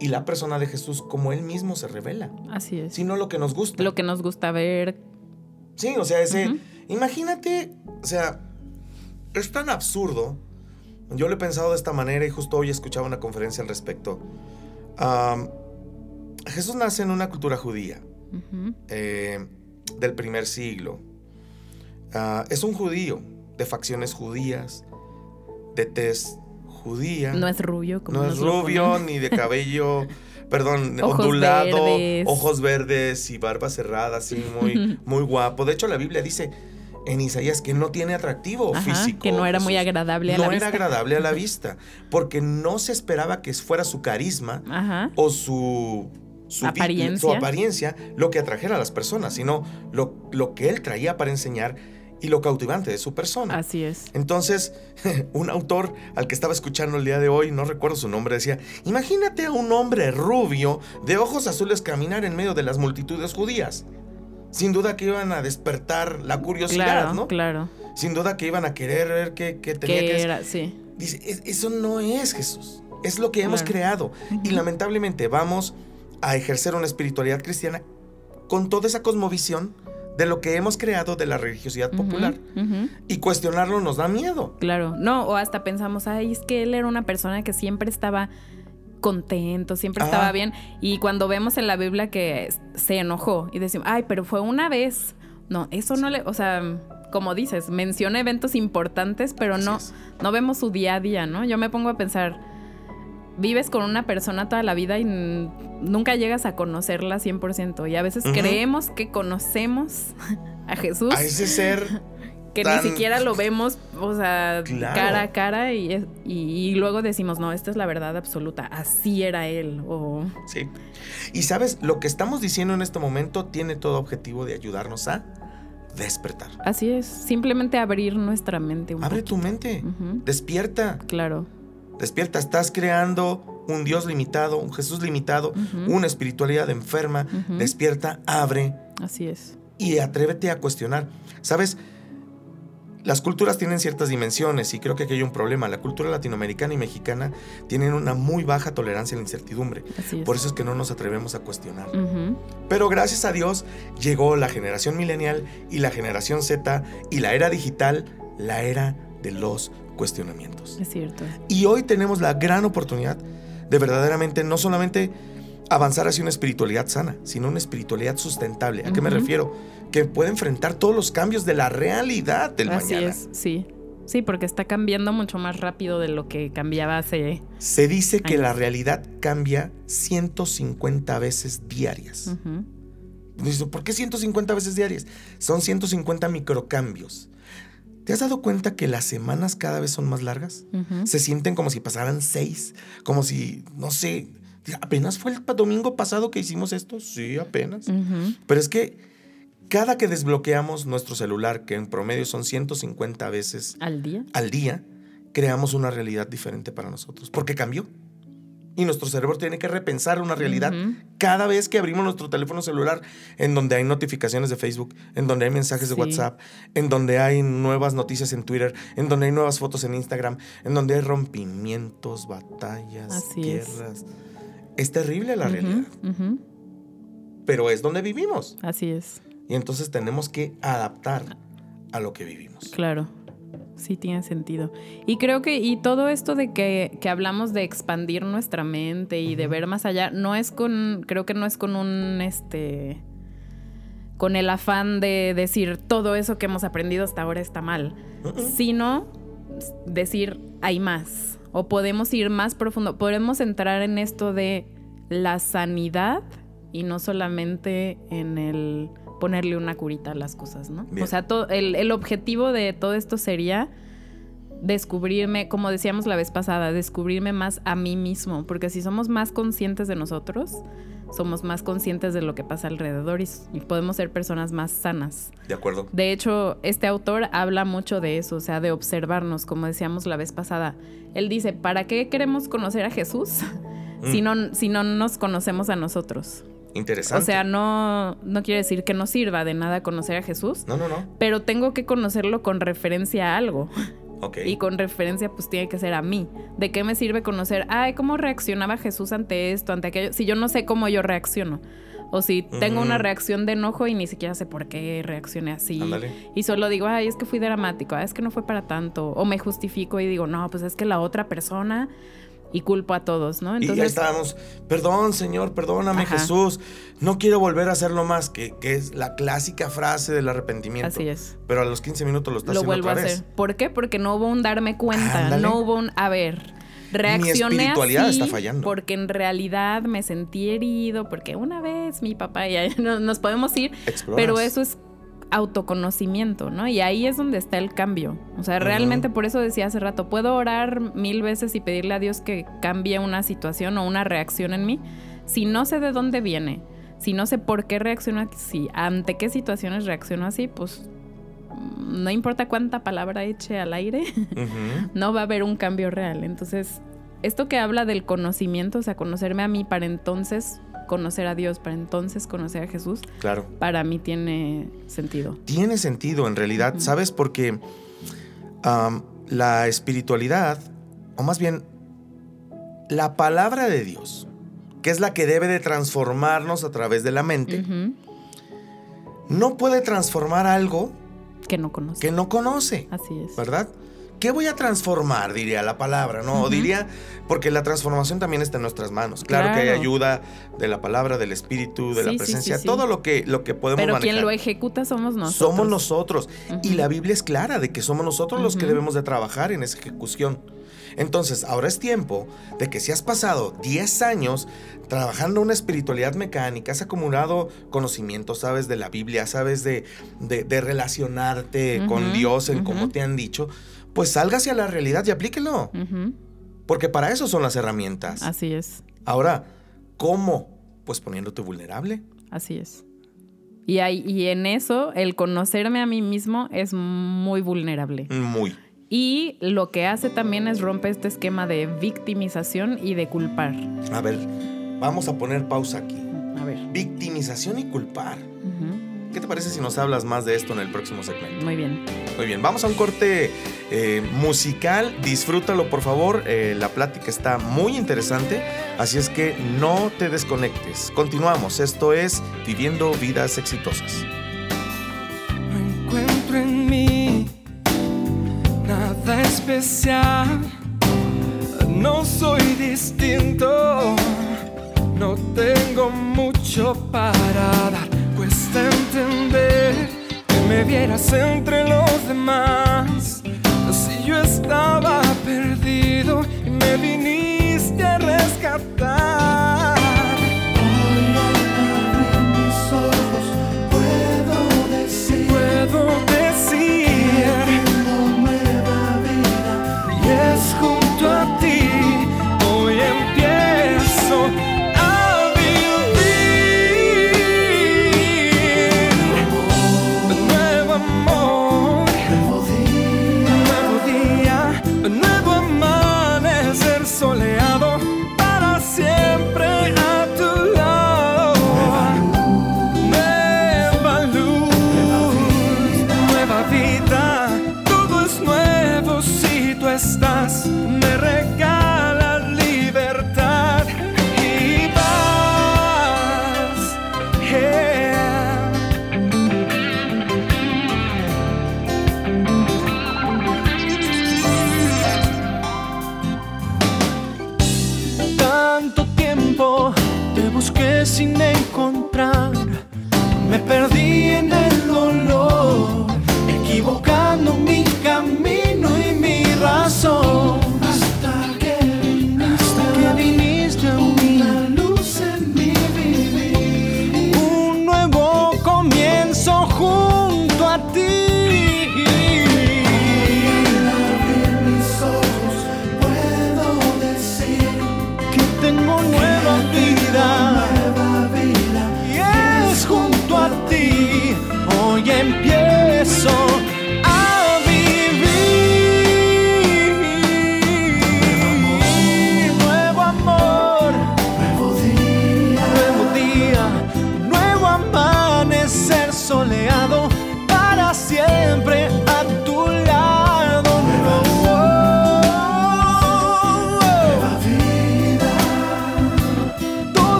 y la persona de Jesús como él mismo se revela, Así es. sino lo que nos gusta. Lo que nos gusta ver. Sí, o sea, ese. Imagínate, o sea, es tan absurdo. Yo lo he pensado de esta manera y justo hoy escuchaba una conferencia al respecto. Jesús nace en una cultura judía eh, del primer siglo. Ah, es un judío de facciones judías, de tez judía. No es rubio como No es rubio ni de cabello, perdón, Ojos ondulado, verdes. ojos verdes y barba cerrada, así muy, muy guapo. De hecho, la Biblia dice en Isaías que no tiene atractivo Ajá, físico. que no era muy agradable a no la era vista. agradable a la vista, porque no se esperaba que fuera su carisma Ajá. o su, Apariencia. su apariencia lo que atrajera a las personas, sino lo, lo que él traía para enseñar y lo cautivante de su persona. Así es. Entonces, un autor al que estaba escuchando el día de hoy, no recuerdo su nombre, decía, imagínate a un hombre rubio de ojos azules caminar en medio de las multitudes judías. Sin duda que iban a despertar la curiosidad, Claro, ¿no? claro. Sin duda que iban a querer ver qué, qué tenía Que era, sí. Dice, "Es- eso no es Jesús. Es lo que hemos Claro. creado. Y lamentablemente vamos a ejercer una espiritualidad cristiana con toda esa cosmovisión de lo que hemos creado de la religiosidad popular. Y cuestionarlo nos da miedo. Claro. No, o hasta pensamos, ay, es que él era una persona que siempre estaba contento, siempre estaba bien. Y cuando vemos en la Biblia que se enojó y decimos, ay, pero fue una vez. No, eso no le, o sea, como dices, menciona eventos importantes, pero Así no, es. no vemos su día a día, ¿no? Yo me pongo a pensar, vives con una persona toda la vida y nunca llegas a conocerla 100%. Y a veces creemos que conocemos a Jesús A ese ser, que tan- ni siquiera lo vemos, o sea, Claro. cara a cara y, y- y luego decimos, no, esta es la verdad absoluta, así era él. O sí. Y sabes, lo que estamos diciendo en este momento tiene todo objetivo de ayudarnos a despertar. así es, simplemente abrir nuestra mente un Abre poquito. tu mente, despierta. Claro, Despierta, estás creando un Dios limitado, un Jesús limitado, una espiritualidad enferma. Despierta, abre. Así es. Y atrévete a cuestionar. ¿Sabes? Las culturas tienen ciertas dimensiones y creo que aquí hay un problema. La cultura latinoamericana y mexicana tienen una muy baja tolerancia a la incertidumbre. Por eso es que no nos atrevemos a cuestionar. Pero gracias a Dios llegó la generación milenial y la generación Z y la era digital, la era de los cuestionamientos. Es cierto. Y hoy tenemos la gran oportunidad de verdaderamente no solamente avanzar hacia una espiritualidad sana, sino una espiritualidad sustentable. ¿A qué me refiero? Que puede enfrentar todos los cambios de la realidad del Así mañana. es, sí. Sí, porque está cambiando mucho más rápido de lo que cambiaba hace. Se dice que la realidad cambia 150 veces diarias. ¿Por qué 150 veces diarias? Son 150 microcambios. ¿Te has dado cuenta que las semanas cada vez son más largas? Se sienten como si pasaran seis, como si, no sé, ¿Apenas fue el domingo pasado que hicimos esto? Sí, apenas. Pero es que cada que desbloqueamos nuestro celular, que en promedio son 150 veces al día, al día creamos una realidad diferente para nosotros. Porque cambió. Y nuestro cerebro tiene que repensar una realidad cada vez que abrimos nuestro teléfono celular, en donde hay notificaciones de Facebook, en donde hay mensajes de WhatsApp, en donde hay nuevas noticias en Twitter, en donde hay nuevas fotos en Instagram, en donde hay rompimientos, batallas, guerras. Es terrible la realidad. Pero es donde vivimos. Así es. Y entonces tenemos que adaptar a lo que vivimos. Claro. Sí, tiene sentido. Y creo que, y todo esto de que, hablamos de expandir nuestra mente y de ver más allá, no es con, creo que no es con un, este, con el afán de decir todo eso que hemos aprendido hasta ahora está mal, sino decir hay más o podemos ir más profundo, podemos entrar en esto de la sanidad y no solamente en el ponerle una curita a las cosas, ¿no? O sea, el, el objetivo de todo esto sería descubrirme, como decíamos la vez pasada, descubrirme más a mí mismo, porque si somos más conscientes de nosotros, somos más conscientes de lo que pasa alrededor y, podemos ser personas más sanas. De acuerdo. De hecho, este autor habla mucho de eso, o sea, de observarnos, como decíamos la vez pasada. Él dice, ¿para qué queremos conocer a Jesús si, mm. no, si no nos conocemos a nosotros? Interesante. O sea, no, no quiere decir que no sirva de nada conocer a Jesús. No, no, no. Pero tengo que conocerlo con referencia a algo. Y con referencia, pues tiene que ser a mí. ¿De qué me sirve conocer, ay, cómo reaccionaba Jesús ante esto, ante aquello? Si yo no sé cómo yo reacciono. O si tengo una reacción de enojo y ni siquiera sé por qué reaccioné así. Y solo digo, ay, es que fui dramático, es que no fue para tanto. O me justifico y digo, no, pues es que la otra persona y culpo a todos, ¿no? Entonces, y ya estábamos, perdón, Señor, perdóname, Jesús, no quiero volver a hacerlo más, que, que, es la clásica frase del arrepentimiento. Así es. Pero a los 15 minutos lo estás lo vuelvo a hacer. ¿Por qué? Porque no hubo un darme cuenta, no hubo un, a ver, reaccioné mi espiritualidad está fallando. porque en realidad me sentí herido, porque una vez mi papá, ya nos podemos ir, pero eso es autoconocimiento, ¿no? Y ahí es donde está el cambio. O sea, realmente por eso decía hace rato, puedo orar mil veces y pedirle a Dios que cambie una situación o una reacción en mí. Si no sé de dónde viene, si no sé por qué reacciono así, ante qué situaciones reacciono así, pues no importa cuánta palabra eche al aire, no va a haber un cambio real. Entonces, esto que habla del conocimiento, o sea, conocerme a mí para entonces conocer a Dios, para entonces conocer a Jesús, claro. para mí tiene sentido. Tiene sentido en realidad, ¿sabes? Porque la espiritualidad, o más bien la palabra de Dios, que es la que debe de transformarnos a través de la mente, no puede transformar algo que no conoce. Que no conoce. Así es. ¿Verdad? ¿Qué voy a transformar? Diría la palabra, ¿no? Diría, porque la transformación también está en nuestras manos. Claro, que hay ayuda de la palabra, del espíritu, de la presencia, todo lo que, lo que podemos Pero quien lo ejecuta somos nosotros. Somos nosotros. Y la Biblia es clara de que somos nosotros los que debemos de trabajar en esa ejecución. Entonces, ahora es tiempo de que si has pasado 10 años trabajando una espiritualidad mecánica, has acumulado conocimiento, sabes de la Biblia, sabes de, de, relacionarte con Dios en como te han dicho, pues salga hacia la realidad y aplíquelo. Porque para eso son las herramientas. Así es. Ahora, ¿cómo? Pues poniéndote vulnerable. Así es. Y, hay, y en eso, el conocerme a mí mismo es muy vulnerable. Muy. Y lo que hace también es romper este esquema de victimización y de culpar. A ver, vamos a poner pausa aquí. A ver. Victimización y culpar. Ujú. ¿Qué te parece si nos hablas más de esto en el próximo segmento? Muy bien. Muy bien, vamos a un corte eh, musical. Disfrútalo, por favor. Eh, la plática está muy interesante, así es que no te desconectes. Continuamos. Esto es Viviendo Vidas Exitosas. No encuentro en mí nada especial. No soy distinto. No tengo mucho para dar. Cuesta entender que me vieras entre los demás. Si yo estaba perdido y me viniste a rescatar.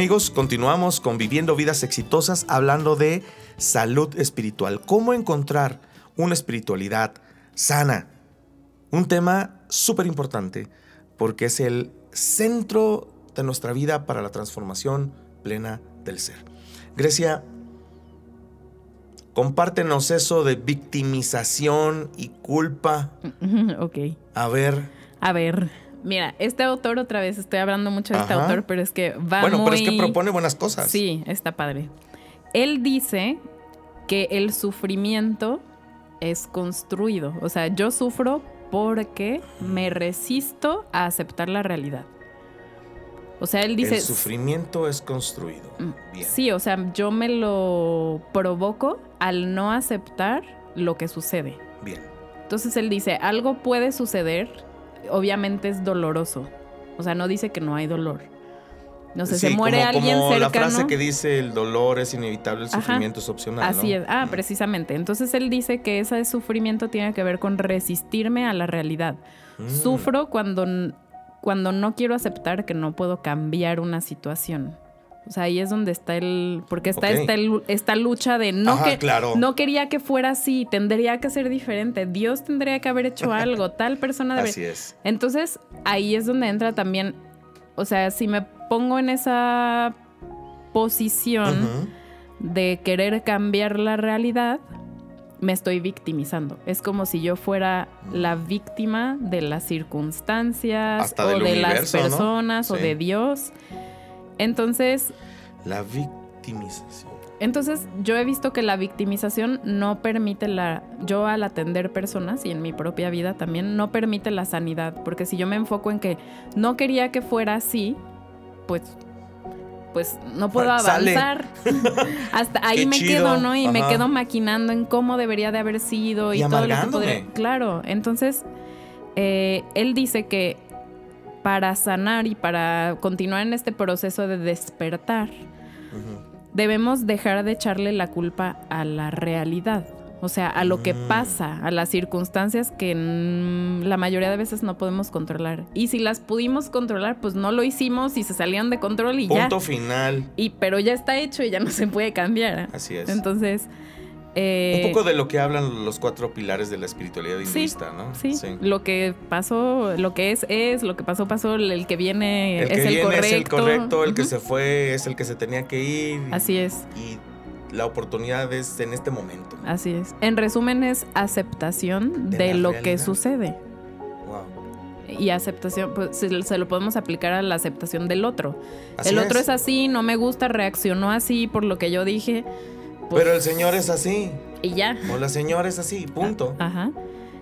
Amigos, continuamos con Viviendo Vidas Exitosas hablando de salud espiritual. ¿Cómo encontrar una espiritualidad sana? Un tema súper importante porque es el centro de nuestra vida para la transformación plena del ser. Grecia, compártenos eso de victimización y culpa. ok. A ver, A ver, mira, este autor otra vez, estoy hablando mucho de este Ajá. autor, pero es que va bueno, pero es que propone buenas cosas. Sí, está padre. Él dice que el sufrimiento es construido. O sea, yo sufro porque me resisto a aceptar la realidad. O sea, él dice... el sufrimiento es construido. Mm, Bien. Sí, o sea, yo me lo provoco al no aceptar lo que sucede. Bien. Entonces él dice, algo puede suceder, obviamente es doloroso. O sea, no dice que no hay dolor. No sé, Sí, se muere como, alguien como cercano. la frase que dice el dolor es inevitable, el Ajá. sufrimiento es opcional. Así ¿no? es. Ah, Mm. precisamente. Entonces él dice que ese sufrimiento tiene que ver con resistirme a la realidad. Mm. Sufro cuando, cuando no quiero aceptar que no puedo cambiar una situación. O sea, ahí es donde está el... Porque está esta, lu- esta lucha de no, Ajá, que, claro. no quería que fuera así, tendría que ser diferente, Dios tendría que haber hecho algo, tal persona debe... Así es. Entonces, ahí es donde entra también, o sea, si me pongo en esa posición de querer cambiar la realidad, me estoy victimizando. Es como si yo fuera la víctima de las circunstancias Hasta o de las personas o de Dios. Entonces, La victimización. entonces yo he visto que la victimización no permite la yo al atender personas y en mi propia vida también no permite la sanidad, porque si yo me enfoco en que no quería que fuera así, pues pues no puedo avanzar. Hasta ahí Qué me chido. quedo, ¿no? Y me quedo maquinando en cómo debería de haber sido y, Y todo lo que podría. Claro, entonces eh, él dice que para sanar y para continuar en este proceso de despertar, debemos dejar de echarle la culpa a la realidad. O sea, a lo que Mm. pasa, a las circunstancias que la mayoría de veces no podemos controlar. Y si las pudimos controlar, pues no lo hicimos y se salieron de control y ya. Punto final. Y, pero ya está hecho y ya no se puede cambiar. Así es. Entonces, eh, Un poco de lo que hablan los cuatro pilares de la espiritualidad Sí, hinduista, ¿no? sí, lo que pasó, lo que es, es, lo que pasó, pasó, el que viene El que es el viene correcto. es el correcto, el que se fue es el que se tenía que ir. Así es. Y la oportunidad es en este momento. Así es. En resumen, es aceptación De lo que sucede. Wow. Y aceptación, pues se, lo podemos aplicar a la aceptación del otro. Así el otro es. así, no me gusta, reaccionó así por lo que yo dije. Pues, Pero el señor es así. Y ya. O la señora es así. Punto. Ajá.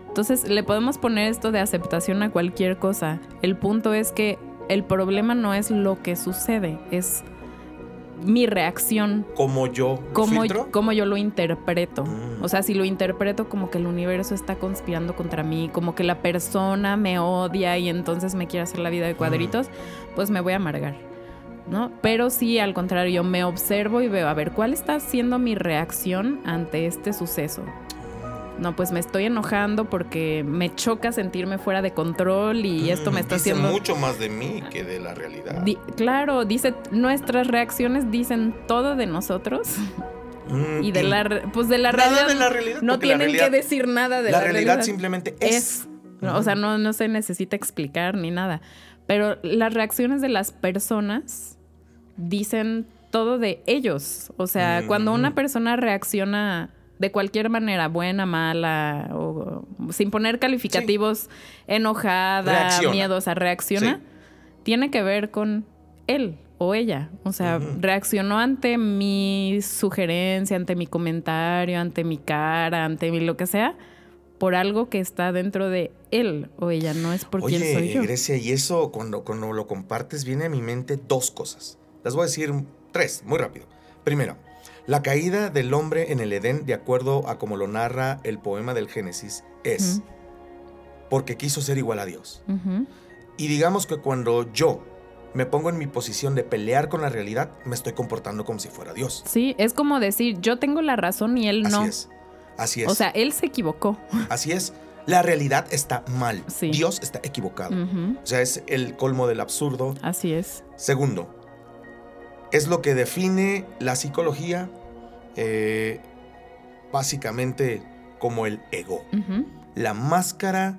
Entonces le podemos poner esto de aceptación a cualquier cosa. El punto es que el problema no es lo que sucede, es mi reacción, Como yo filtro. cómo yo lo interpreto. Mm. O sea, si lo interpreto como que el universo está conspirando contra mí, como que la persona me odia y entonces me quiere hacer la vida de cuadritos, pues me voy a amargar. ¿No? Pero si al contrario, me observo y veo, a ver, ¿cuál está siendo mi reacción ante este suceso? No, pues me estoy enojando porque me choca sentirme fuera de control y esto me Mm, está dice haciendo... mucho más de mí que de la realidad. Di- claro, dice, nuestras reacciones dicen todo de nosotros Mm, y de la, pues de la nada realidad. de la realidad. no la tienen realidad- que decir nada de la la, realidad, simplemente es. es. No, O sea, no, no se necesita explicar ni nada. Pero las reacciones de las personas dicen todo de ellos. O sea, cuando una Mm. persona reacciona de cualquier manera, buena, mala, o sin poner calificativos, enojada, Reacciona. miedosa, reacciona, Sí. tiene que ver con él o ella. O sea, reaccionó ante mi sugerencia, ante mi comentario, ante mi cara, ante mi lo que sea, por algo que está dentro de él o ella, no es por Oye, quién soy yo. Grecia, y eso cuando, cuando lo compartes viene a mi mente dos cosas. Las voy a decir tres, muy rápido. Primero, la caída del hombre en el Edén, de acuerdo a como lo narra el poema del Génesis, es porque quiso ser igual a Dios. Y digamos que cuando yo me pongo en mi posición de pelear con la realidad, me estoy comportando como si fuera Dios. Sí, es como decir, yo tengo la razón y él no. Así es. Así es. O sea, él se equivocó. así es. La realidad está mal. Sí. Dios está equivocado. O sea, es el colmo del absurdo. Así es. Segundo, es lo que define la psicología eh, básicamente como el ego, la máscara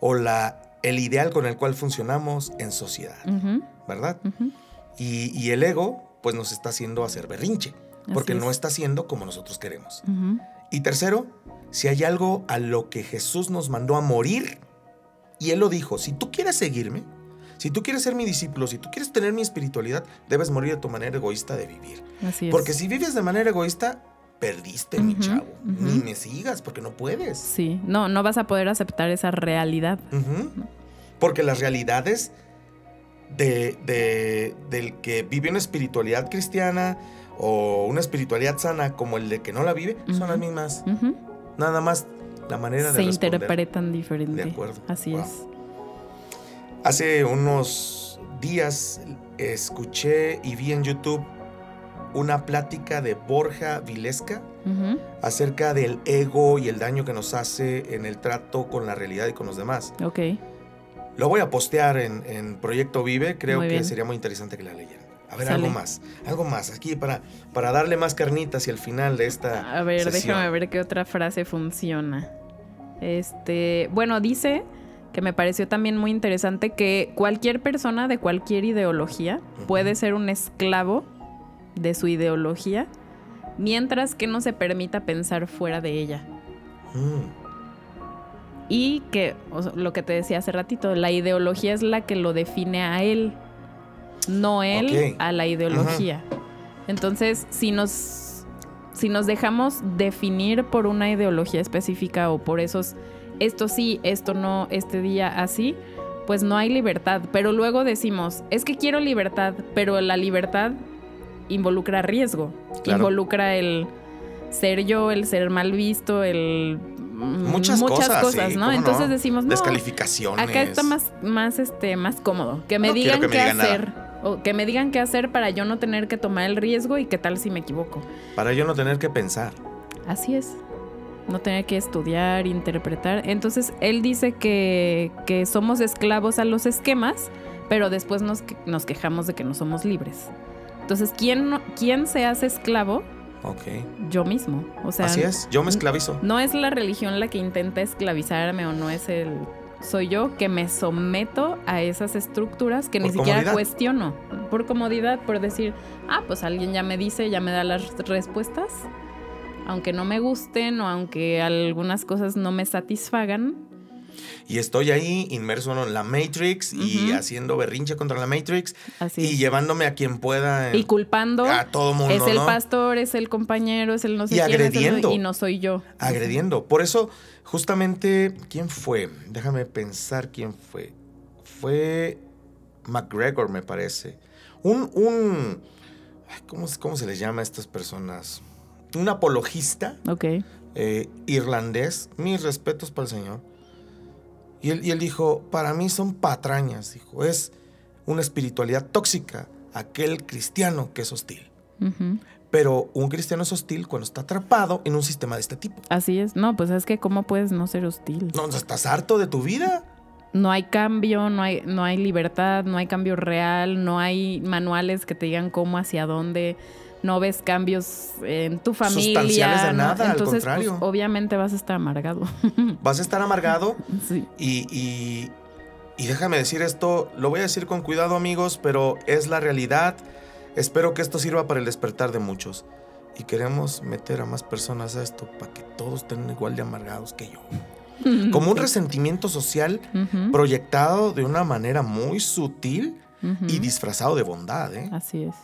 o la, el ideal con el cual funcionamos en sociedad. ¿verdad? Y, y el ego pues nos está haciendo hacer berrinche, porque no es. está haciendo como nosotros queremos. Y tercero, si hay algo a lo que Jesús nos mandó a morir, y Él lo dijo, si tú quieres seguirme, si tú quieres ser mi discípulo, si tú quieres tener mi espiritualidad, debes morir de tu manera egoísta de vivir. Así es. Porque si vives de manera egoísta, perdiste, mi chavo. Ni me sigas, porque no puedes. Sí, no, no vas a poder aceptar esa realidad. Porque las realidades de, de- del que vive una espiritualidad cristiana o una espiritualidad sana como el de que no la vive, son las mismas. Nada más la manera de Se interpretan diferente. De acuerdo. Así Wow. es. Hace unos días escuché y vi en YouTube una plática de Borja Vilesca acerca del ego y el daño que nos hace en el trato con la realidad y con los demás. Ok. Lo voy a postear en, en Proyecto Vive, creo que sería muy interesante que la leyeran. A ver, Sale. algo más, algo más, aquí para, para darle más carnita hacia el final de esta A ver, sesión. déjame ver qué otra frase funciona. Este, bueno, dice que me pareció también muy interesante que cualquier persona de cualquier ideología puede ser un esclavo de su ideología mientras que no se permita pensar fuera de ella. Mm, Y que, o sea, lo que te decía hace ratito, la ideología es la que lo define a él, no él a la ideología. Entonces, si nos, si nos dejamos definir por una ideología específica o por esos, esto sí, esto no, este día así, pues no hay libertad. Pero luego decimos, es que quiero libertad, pero la libertad involucra riesgo, Claro. involucra el ser yo, el ser mal visto, el mm, Muchas cosas, sí, ¿no? Entonces decimos, no, Descalificaciones. acá está más, más, este, más cómodo. Que me No digan que me qué digan nada. hacer. O que me digan qué hacer para yo no tener que tomar el riesgo y qué tal si me equivoco. Para yo no tener que pensar. Así es. No tener que estudiar, interpretar. Entonces, él dice que, que somos esclavos a los esquemas, pero después nos, nos quejamos de que no somos libres. Entonces, ¿quién, ¿quién se hace esclavo? Ok. Yo mismo. O sea, Así es, yo me esclavizo. no es la religión la que intenta esclavizarme o no es el... Soy yo que me someto a esas estructuras que ni siquiera cuestiono. Por comodidad, por decir, ah, pues alguien ya me dice, ya me da las respuestas. Aunque no me gusten o aunque algunas cosas no me satisfagan. Y estoy ahí inmerso en la Matrix y haciendo berrinche contra la Matrix Así y llevándome a quien pueda. Y culpando. a todo mundo, es el ¿no? pastor, es el compañero, es el no sé Y quién, agrediendo. y no soy yo. agrediendo. Por eso, justamente, ¿quién fue? Déjame pensar quién fue. Fue McGregor, me parece. Un, un, ¿cómo, cómo se les llama a estas personas? Un apologista Ok. eh, irlandés. Mis respetos para el señor. Y él, y él dijo, para mí son patrañas, dijo. Es una espiritualidad tóxica, aquel cristiano que es hostil. Pero un cristiano es hostil cuando está atrapado en un sistema de este tipo. Así es. No, pues es que cómo puedes no ser hostil. No, ¿estás harto de tu vida? no hay cambio, no hay, no hay libertad, no hay cambio real, no hay manuales que te digan cómo, hacia dónde, no ves cambios en tu familia. Sustanciales de ¿no? nada, al Entonces, pues, contrario. obviamente vas a estar amargado. Vas a estar amargado sí. y, y, y déjame decir esto, lo voy a decir con cuidado amigos, pero es la realidad. Espero que esto sirva para el despertar de muchos. Y queremos meter a más personas a esto para que todos estén igual de amargados que yo. Como un resentimiento social proyectado de una manera muy sutil y disfrazado de bondad. ¿eh? Así es.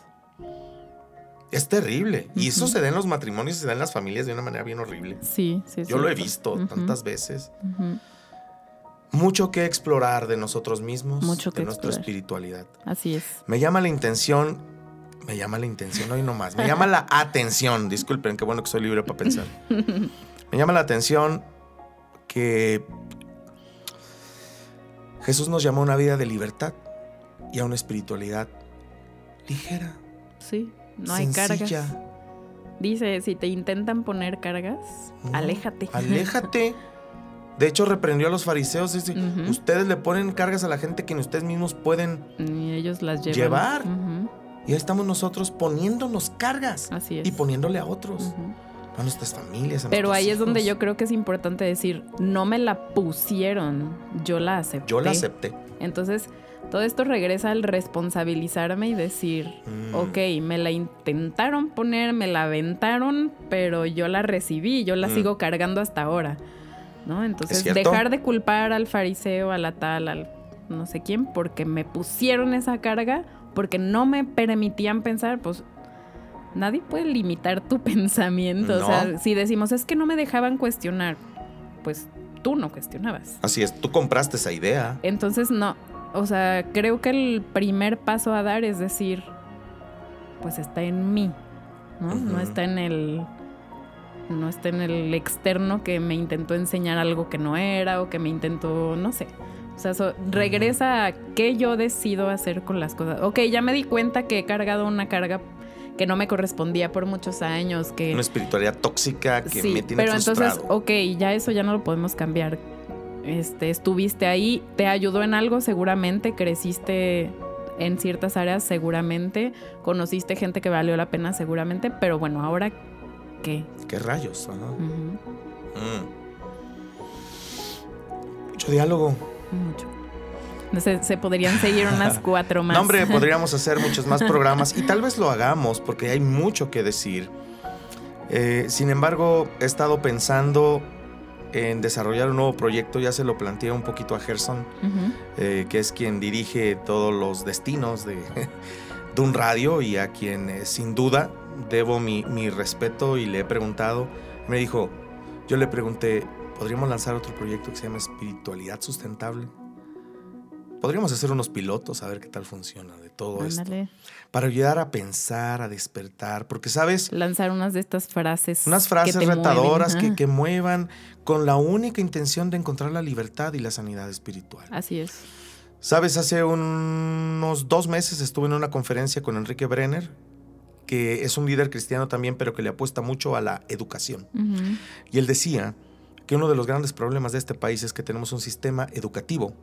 Es terrible. Y eso se da en los matrimonios y se da en las familias de una manera bien horrible. Sí, sí. es Yo lo he visto tantas veces. Mucho que explorar de nosotros mismos, Mucho de que nuestra explorar. espiritualidad. Así es. Me llama la intención, me llama la intención hoy nomás, me llama la atención, disculpen, qué bueno que soy libre para pensar. Me llama la atención que Jesús nos llamó a una vida de libertad y a una espiritualidad ligera, Sí, no hay sencilla. cargas. Dice, si te intentan poner cargas, No, aléjate. Aléjate. De hecho, reprendió a los fariseos. dice. Ustedes le ponen cargas a la gente que ni ustedes mismos pueden. Y ellos las llevan. Llevar. Y ahí estamos nosotros poniéndonos cargas Así es. y poniéndole a otros, a nuestras familias. a Pero ahí es donde yo creo que es importante decir, no me la pusieron, yo la acepté. Yo la acepté. Entonces, todo esto regresa al responsabilizarme y decir, Mm. ok, me la intentaron poner, me la aventaron, pero yo la recibí, yo la Mm. sigo cargando hasta ahora. ¿No? Entonces, dejar de culpar al fariseo, a la tal, al no sé quién, porque me pusieron esa carga, porque no me permitían pensar, pues nadie puede limitar tu pensamiento. No. O sea, si decimos, es que no me dejaban cuestionar, pues tú no cuestionabas. Así es, tú compraste esa idea. Entonces, no. O sea, creo que el primer paso a dar es decir, pues está en mí, ¿no? No está en el no está en el externo que me intentó enseñar algo que no era o que me intentó, no sé. O sea, eso regresa a qué yo decido hacer con las cosas. Ok, ya me di cuenta que he cargado una carga que no me correspondía por muchos años, que... Una espiritualidad tóxica que sí, me tiene pero frustrado. entonces, ok, ya eso ya no lo podemos cambiar. Este, estuviste ahí, te ayudó en algo seguramente, creciste en ciertas áreas seguramente, conociste gente que valió la pena seguramente, pero bueno, ahora qué? ¿Qué rayos? Ajá. Ujú, Mm. Mucho diálogo. mucho. No sé, se podrían seguir unas cuatro más. No, hombre, podríamos hacer muchos más programas y tal vez lo hagamos porque hay mucho que decir. Eh, sin embargo, he estado pensando en desarrollar un nuevo proyecto, ya se lo planteé un poquito a Gerson, eh, que es quien dirige todos los destinos de, de un radio y a quien eh, sin duda debo mi, mi respeto y le he preguntado. Me dijo, yo le pregunté, ¿podríamos lanzar otro proyecto que se llama Espiritualidad Sustentable? Podríamos hacer unos pilotos a ver qué tal funciona de todo esto. Para ayudar a pensar, a despertar, porque sabes, Lanzar unas de estas frases. unas que frases mueven, retadoras que, que muevan con la única intención de encontrar la libertad y la sanidad espiritual. Así es. Sabes, hace unos dos meses estuve en una conferencia con Enrique Brenner, que es un líder cristiano también, pero que le apuesta mucho a la educación. Y él decía que uno de los grandes problemas de este país es que tenemos un sistema educativo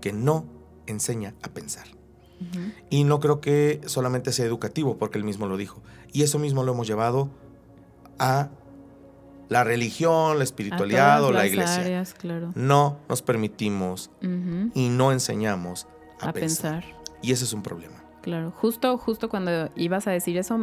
que no enseña a pensar. Y no creo que solamente sea educativo, porque él mismo lo dijo. Y eso mismo lo hemos llevado a la religión, la espiritualidad o la iglesia. áreas, claro. No nos permitimos y no enseñamos a, A pensar. pensar. Y ese es un problema. Claro, justo, justo cuando ibas a decir eso,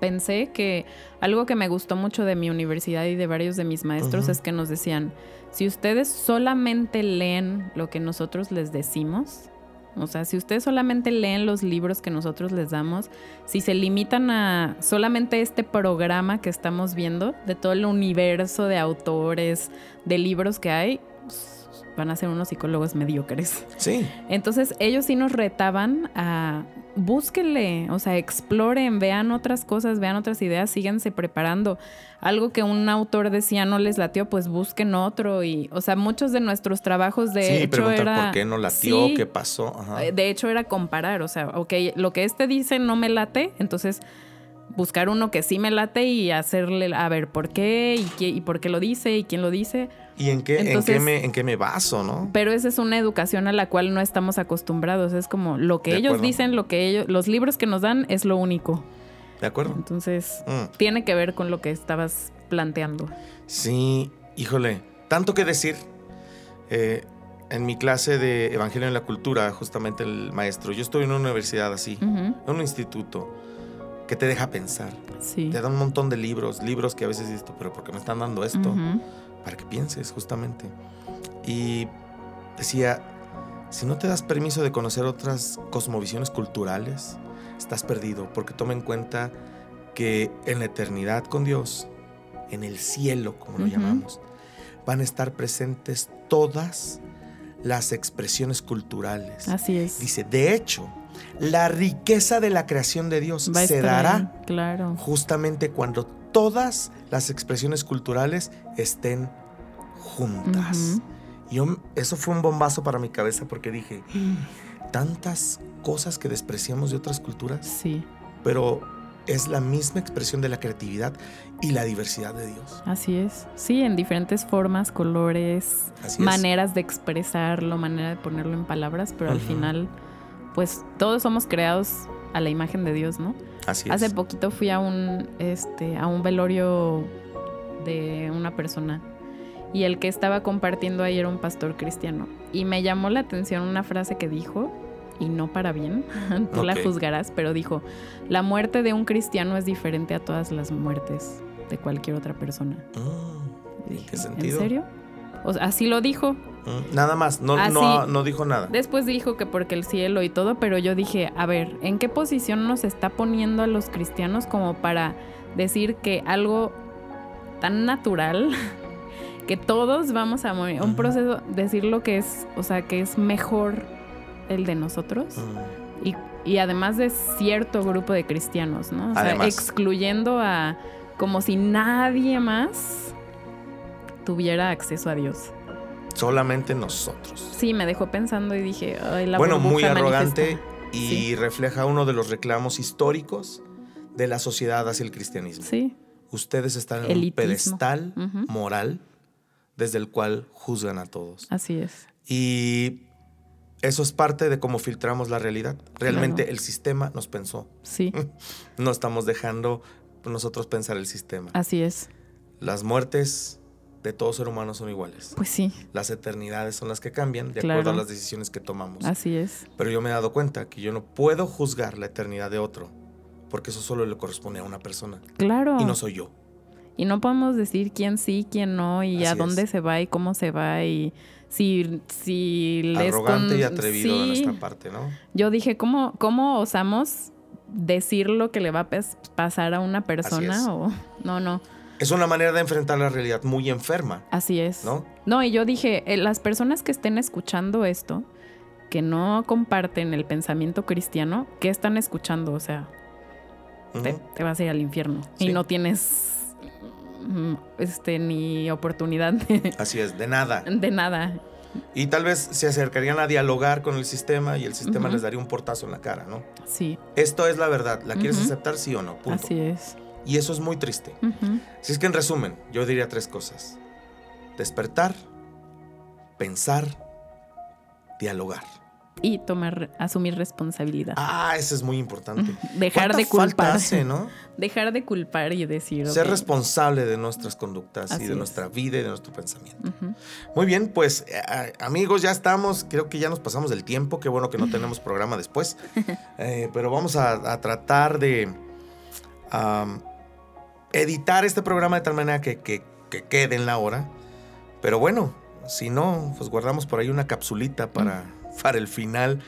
pensé que algo que me gustó mucho de mi universidad y de varios de mis maestros es que nos decían, si ustedes solamente leen lo que nosotros les decimos, o sea, si ustedes solamente leen los libros que nosotros les damos, si se limitan a solamente este programa que estamos viendo, de todo el universo de autores, de libros que hay, pues, van a ser unos psicólogos mediocres. Sí, Entonces ellos sí nos retaban a búsquenle, o sea, exploren, vean otras cosas, vean otras ideas, síganse preparando. Algo que un autor decía no les latió, pues busquen otro y, o sea, muchos de nuestros trabajos de sí, hecho preguntar era por qué no latió, Sí, qué pasó. Ajá. eh, De hecho era comparar, o sea, ok, lo que este dice no me late, entonces buscar uno que sí me late y hacerle a ver por qué y, qué, y por qué lo dice y quién lo dice. ¿Y en qué, en, qué me, en qué me baso, no? Pero esa es una educación a la cual no estamos acostumbrados. Es como lo que De ellos acuerdo. dicen, lo que ellos, los libros que nos dan es lo único. ¿De acuerdo? Entonces, Mm. tiene que ver con lo que estabas planteando. Sí, híjole, tanto que decir. Eh, en mi clase de Evangelio en la Cultura, justamente el maestro, yo estoy en una universidad así, en un instituto que te deja pensar. Sí. Te da un montón de libros, libros que a veces dices, pero ¿por qué me están dando esto? Para que pienses, justamente. Y decía, si no te das permiso de conocer otras cosmovisiones culturales, estás perdido, porque toma en cuenta que en la eternidad con Dios, en el cielo, como lo llamamos, van a estar presentes todas las expresiones culturales. Así es. Dice, de hecho, la riqueza de la creación de Dios Va se dará Claro. justamente cuando todas las expresiones culturales estén juntas. Y yo- eso fue un bombazo para mi cabeza porque dije, tantas cosas que despreciamos de otras culturas, Sí, pero es la misma expresión de la creatividad y la diversidad de Dios. así es. Sí, en diferentes formas, colores, Así es. maneras de expresarlo, manera de ponerlo en palabras, pero al final, pues todos somos creados a la imagen de Dios, ¿no? Así Hace es. poquito fui a un, este, a un velorio de una persona y el que estaba compartiendo ahí era un pastor cristiano. Y me llamó la atención una frase que dijo, y no para bien, tú la juzgarás, pero dijo, la muerte de un cristiano es diferente a todas las muertes de cualquier otra persona. Mm, ¿En qué sentido? ¿En serio? O sea, así lo dijo. Nada más, no, Así- no, no dijo nada. Después dijo que porque el cielo y todo, pero yo dije, a ver, ¿en qué posición nos está poniendo a los cristianos como para decir que algo tan natural, que todos vamos a morir, un proceso, decir lo que es, o sea, que es mejor el de nosotros? Y, y además de cierto grupo de cristianos, ¿no? O sea, Además. excluyendo a como si nadie más tuviera acceso a Dios. Solamente nosotros. Sí, me dejó pensando y dije, ay, la bueno, muy arrogante manifiesta". y Sí. refleja uno de los reclamos históricos de la sociedad hacia el cristianismo. Sí, Ustedes están en un Elitismo. pedestal Ujú. moral desde el cual juzgan a todos. así es. Y eso es parte de cómo filtramos la realidad. Realmente Claro. el sistema nos pensó. Sí, No estamos dejando nosotros pensar el sistema. así es. Las muertes de todo ser humano son iguales. Pues sí, Las eternidades son las que cambian de Claro. acuerdo a las decisiones que tomamos. así es. Pero yo me he dado cuenta que yo no puedo juzgar la eternidad de otro, porque eso solo le corresponde a una persona Claro. y no soy yo. Y no podemos decir quién sí, quién no, y a Así dónde es. se va y cómo se va, y si, si les Arrogante con- y atrevido de Sí. nuestra parte, ¿no? Yo dije, ¿cómo, ¿cómo osamos decir lo que le va a pas- pasar a una persona? O, no, no, Es una manera de enfrentar la realidad muy enferma, así es. ¿no? No, y yo dije, eh, las personas que estén escuchando esto, que no comparten el pensamiento cristiano, ¿qué están escuchando? O sea, te, vas a ir al infierno Sí. y no tienes mm, este ni oportunidad de, Así es, de nada. de nada. Y tal vez se acercarían a dialogar con el sistema y el sistema les daría un portazo en la cara, ¿no? Sí, Esto es la verdad, ¿la quieres aceptar sí o no? Punto. así es. Y eso es muy triste. Ujú. Si es que en resumen, yo diría tres cosas. Despertar, pensar, dialogar. Y tomar, asumir responsabilidad. Ah, eso es muy importante. Dejar ¿Cuánta de culpar. hace, ¿no? Dejar de culpar y decir. Ser responsable de nuestras conductas y Así de es. nuestra vida y de nuestro pensamiento. Muy bien, pues eh, amigos, ya estamos. Creo que ya nos pasamos del tiempo. Qué bueno que no tenemos programa después. Eh, pero vamos a, a tratar de editar este programa de tal manera que, que- que quede en la hora. Pero bueno, si no, pues guardamos por ahí una capsulita para, para el final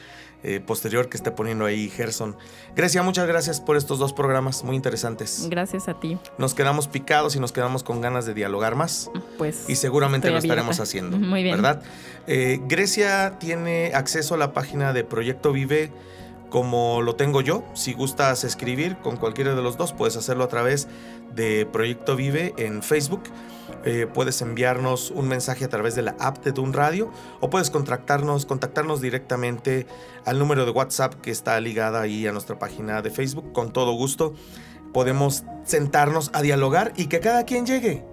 eh, posterior que esté poniendo ahí Gerson. Grecia, muchas gracias por estos dos programas muy interesantes. Gracias a ti. Nos quedamos picados y nos quedamos con ganas de dialogar más. Pues. Y seguramente lo estaremos haciendo. Muy bien. ¿Verdad? Eh, Grecia tiene acceso a la página de Proyecto Vive como lo tengo yo. Si gustas escribir con cualquiera de los dos, puedes hacerlo a través de Proyecto Vive en Facebook. Eh, puedes enviarnos un mensaje a través de la app de Dun Radio o puedes contactarnos, contactarnos directamente al número de WhatsApp que está ligada ahí a nuestra página de Facebook. Con todo gusto podemos sentarnos a dialogar y que cada quien llegue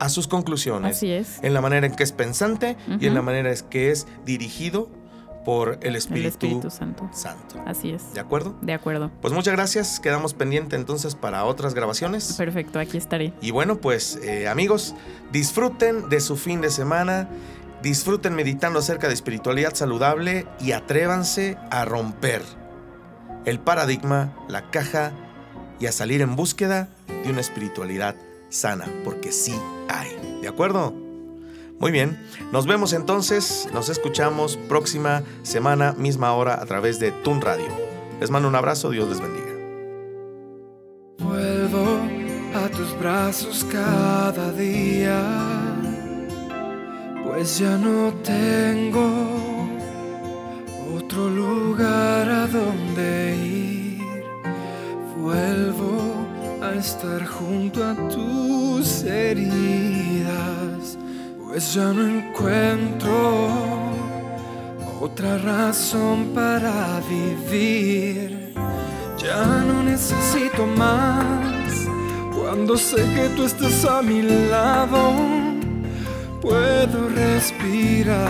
a sus conclusiones Así es. en la manera en que es pensante y en la manera en que es dirigido por el Espíritu Santo. Santo. Así es. ¿De acuerdo? De acuerdo. Pues muchas gracias. Quedamos pendiente entonces para otras grabaciones. Perfecto, aquí estaré. Y bueno, pues eh, amigos, disfruten de su fin de semana. Disfruten meditando acerca de espiritualidad saludable y atrévanse a romper el paradigma, la caja y a salir en búsqueda de una espiritualidad sana, porque sí hay. ¿De acuerdo? Muy bien, nos vemos entonces, nos escuchamos próxima semana, misma hora, a través de Tun Radio. Les mando un abrazo, Dios les bendiga. Vuelvo a tus brazos cada día, pues ya no tengo otro lugar a donde ir. Vuelvo a estar junto a tus heridas, pues ya no encuentro otra razón para vivir. Ya no necesito más. Cuando sé que tú estás a mi lado, puedo respirar.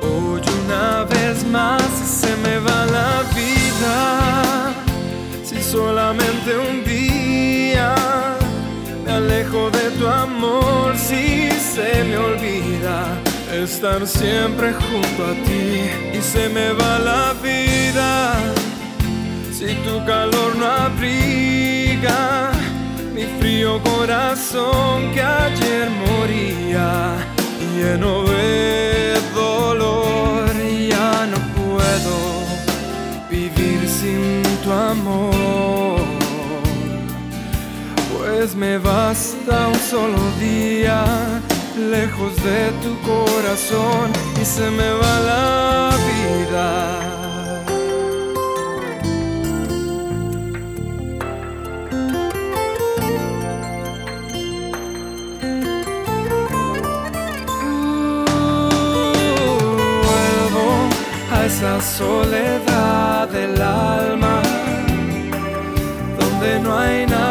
Hoy una vez más se me va la vida. Si solamente un día me alejo de tu amor, si se me olvida estar siempre junto a ti y se me va la vida. Si tu calor no abriga mi frío corazón que ayer moría, lleno de dolor, ya no puedo vivir sin tu amor. Pues me basta un solo día lejos de tu corazón y se me va la vida. A esa soledad del alma donde no hay nada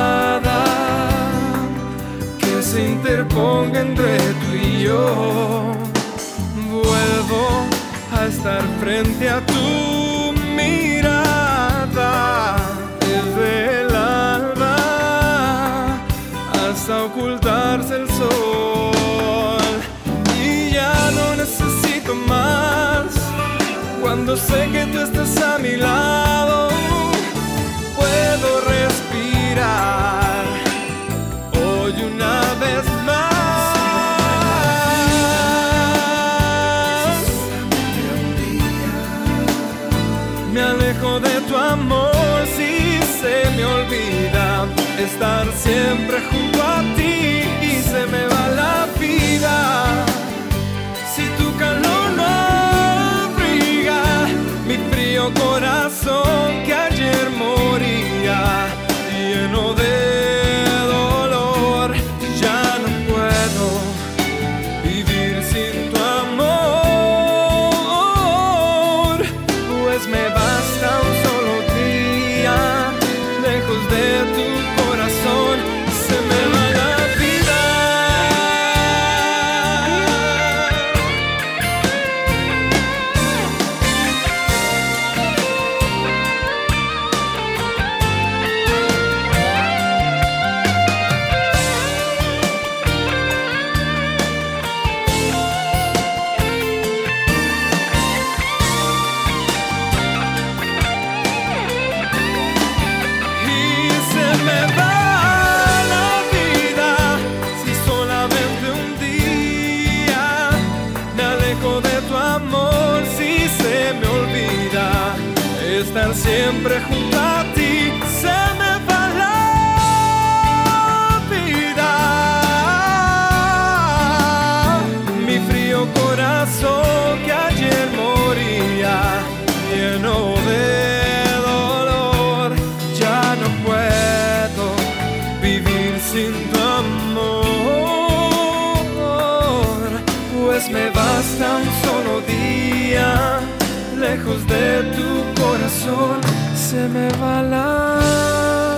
se interponga entre tú y yo. Vuelvo a estar frente a tu mirada desde el alba hasta ocultarse el sol. Y ya no necesito más cuando sé que tú estás a mi lado. siempre junto a ti. lejos de tu corazón se me va la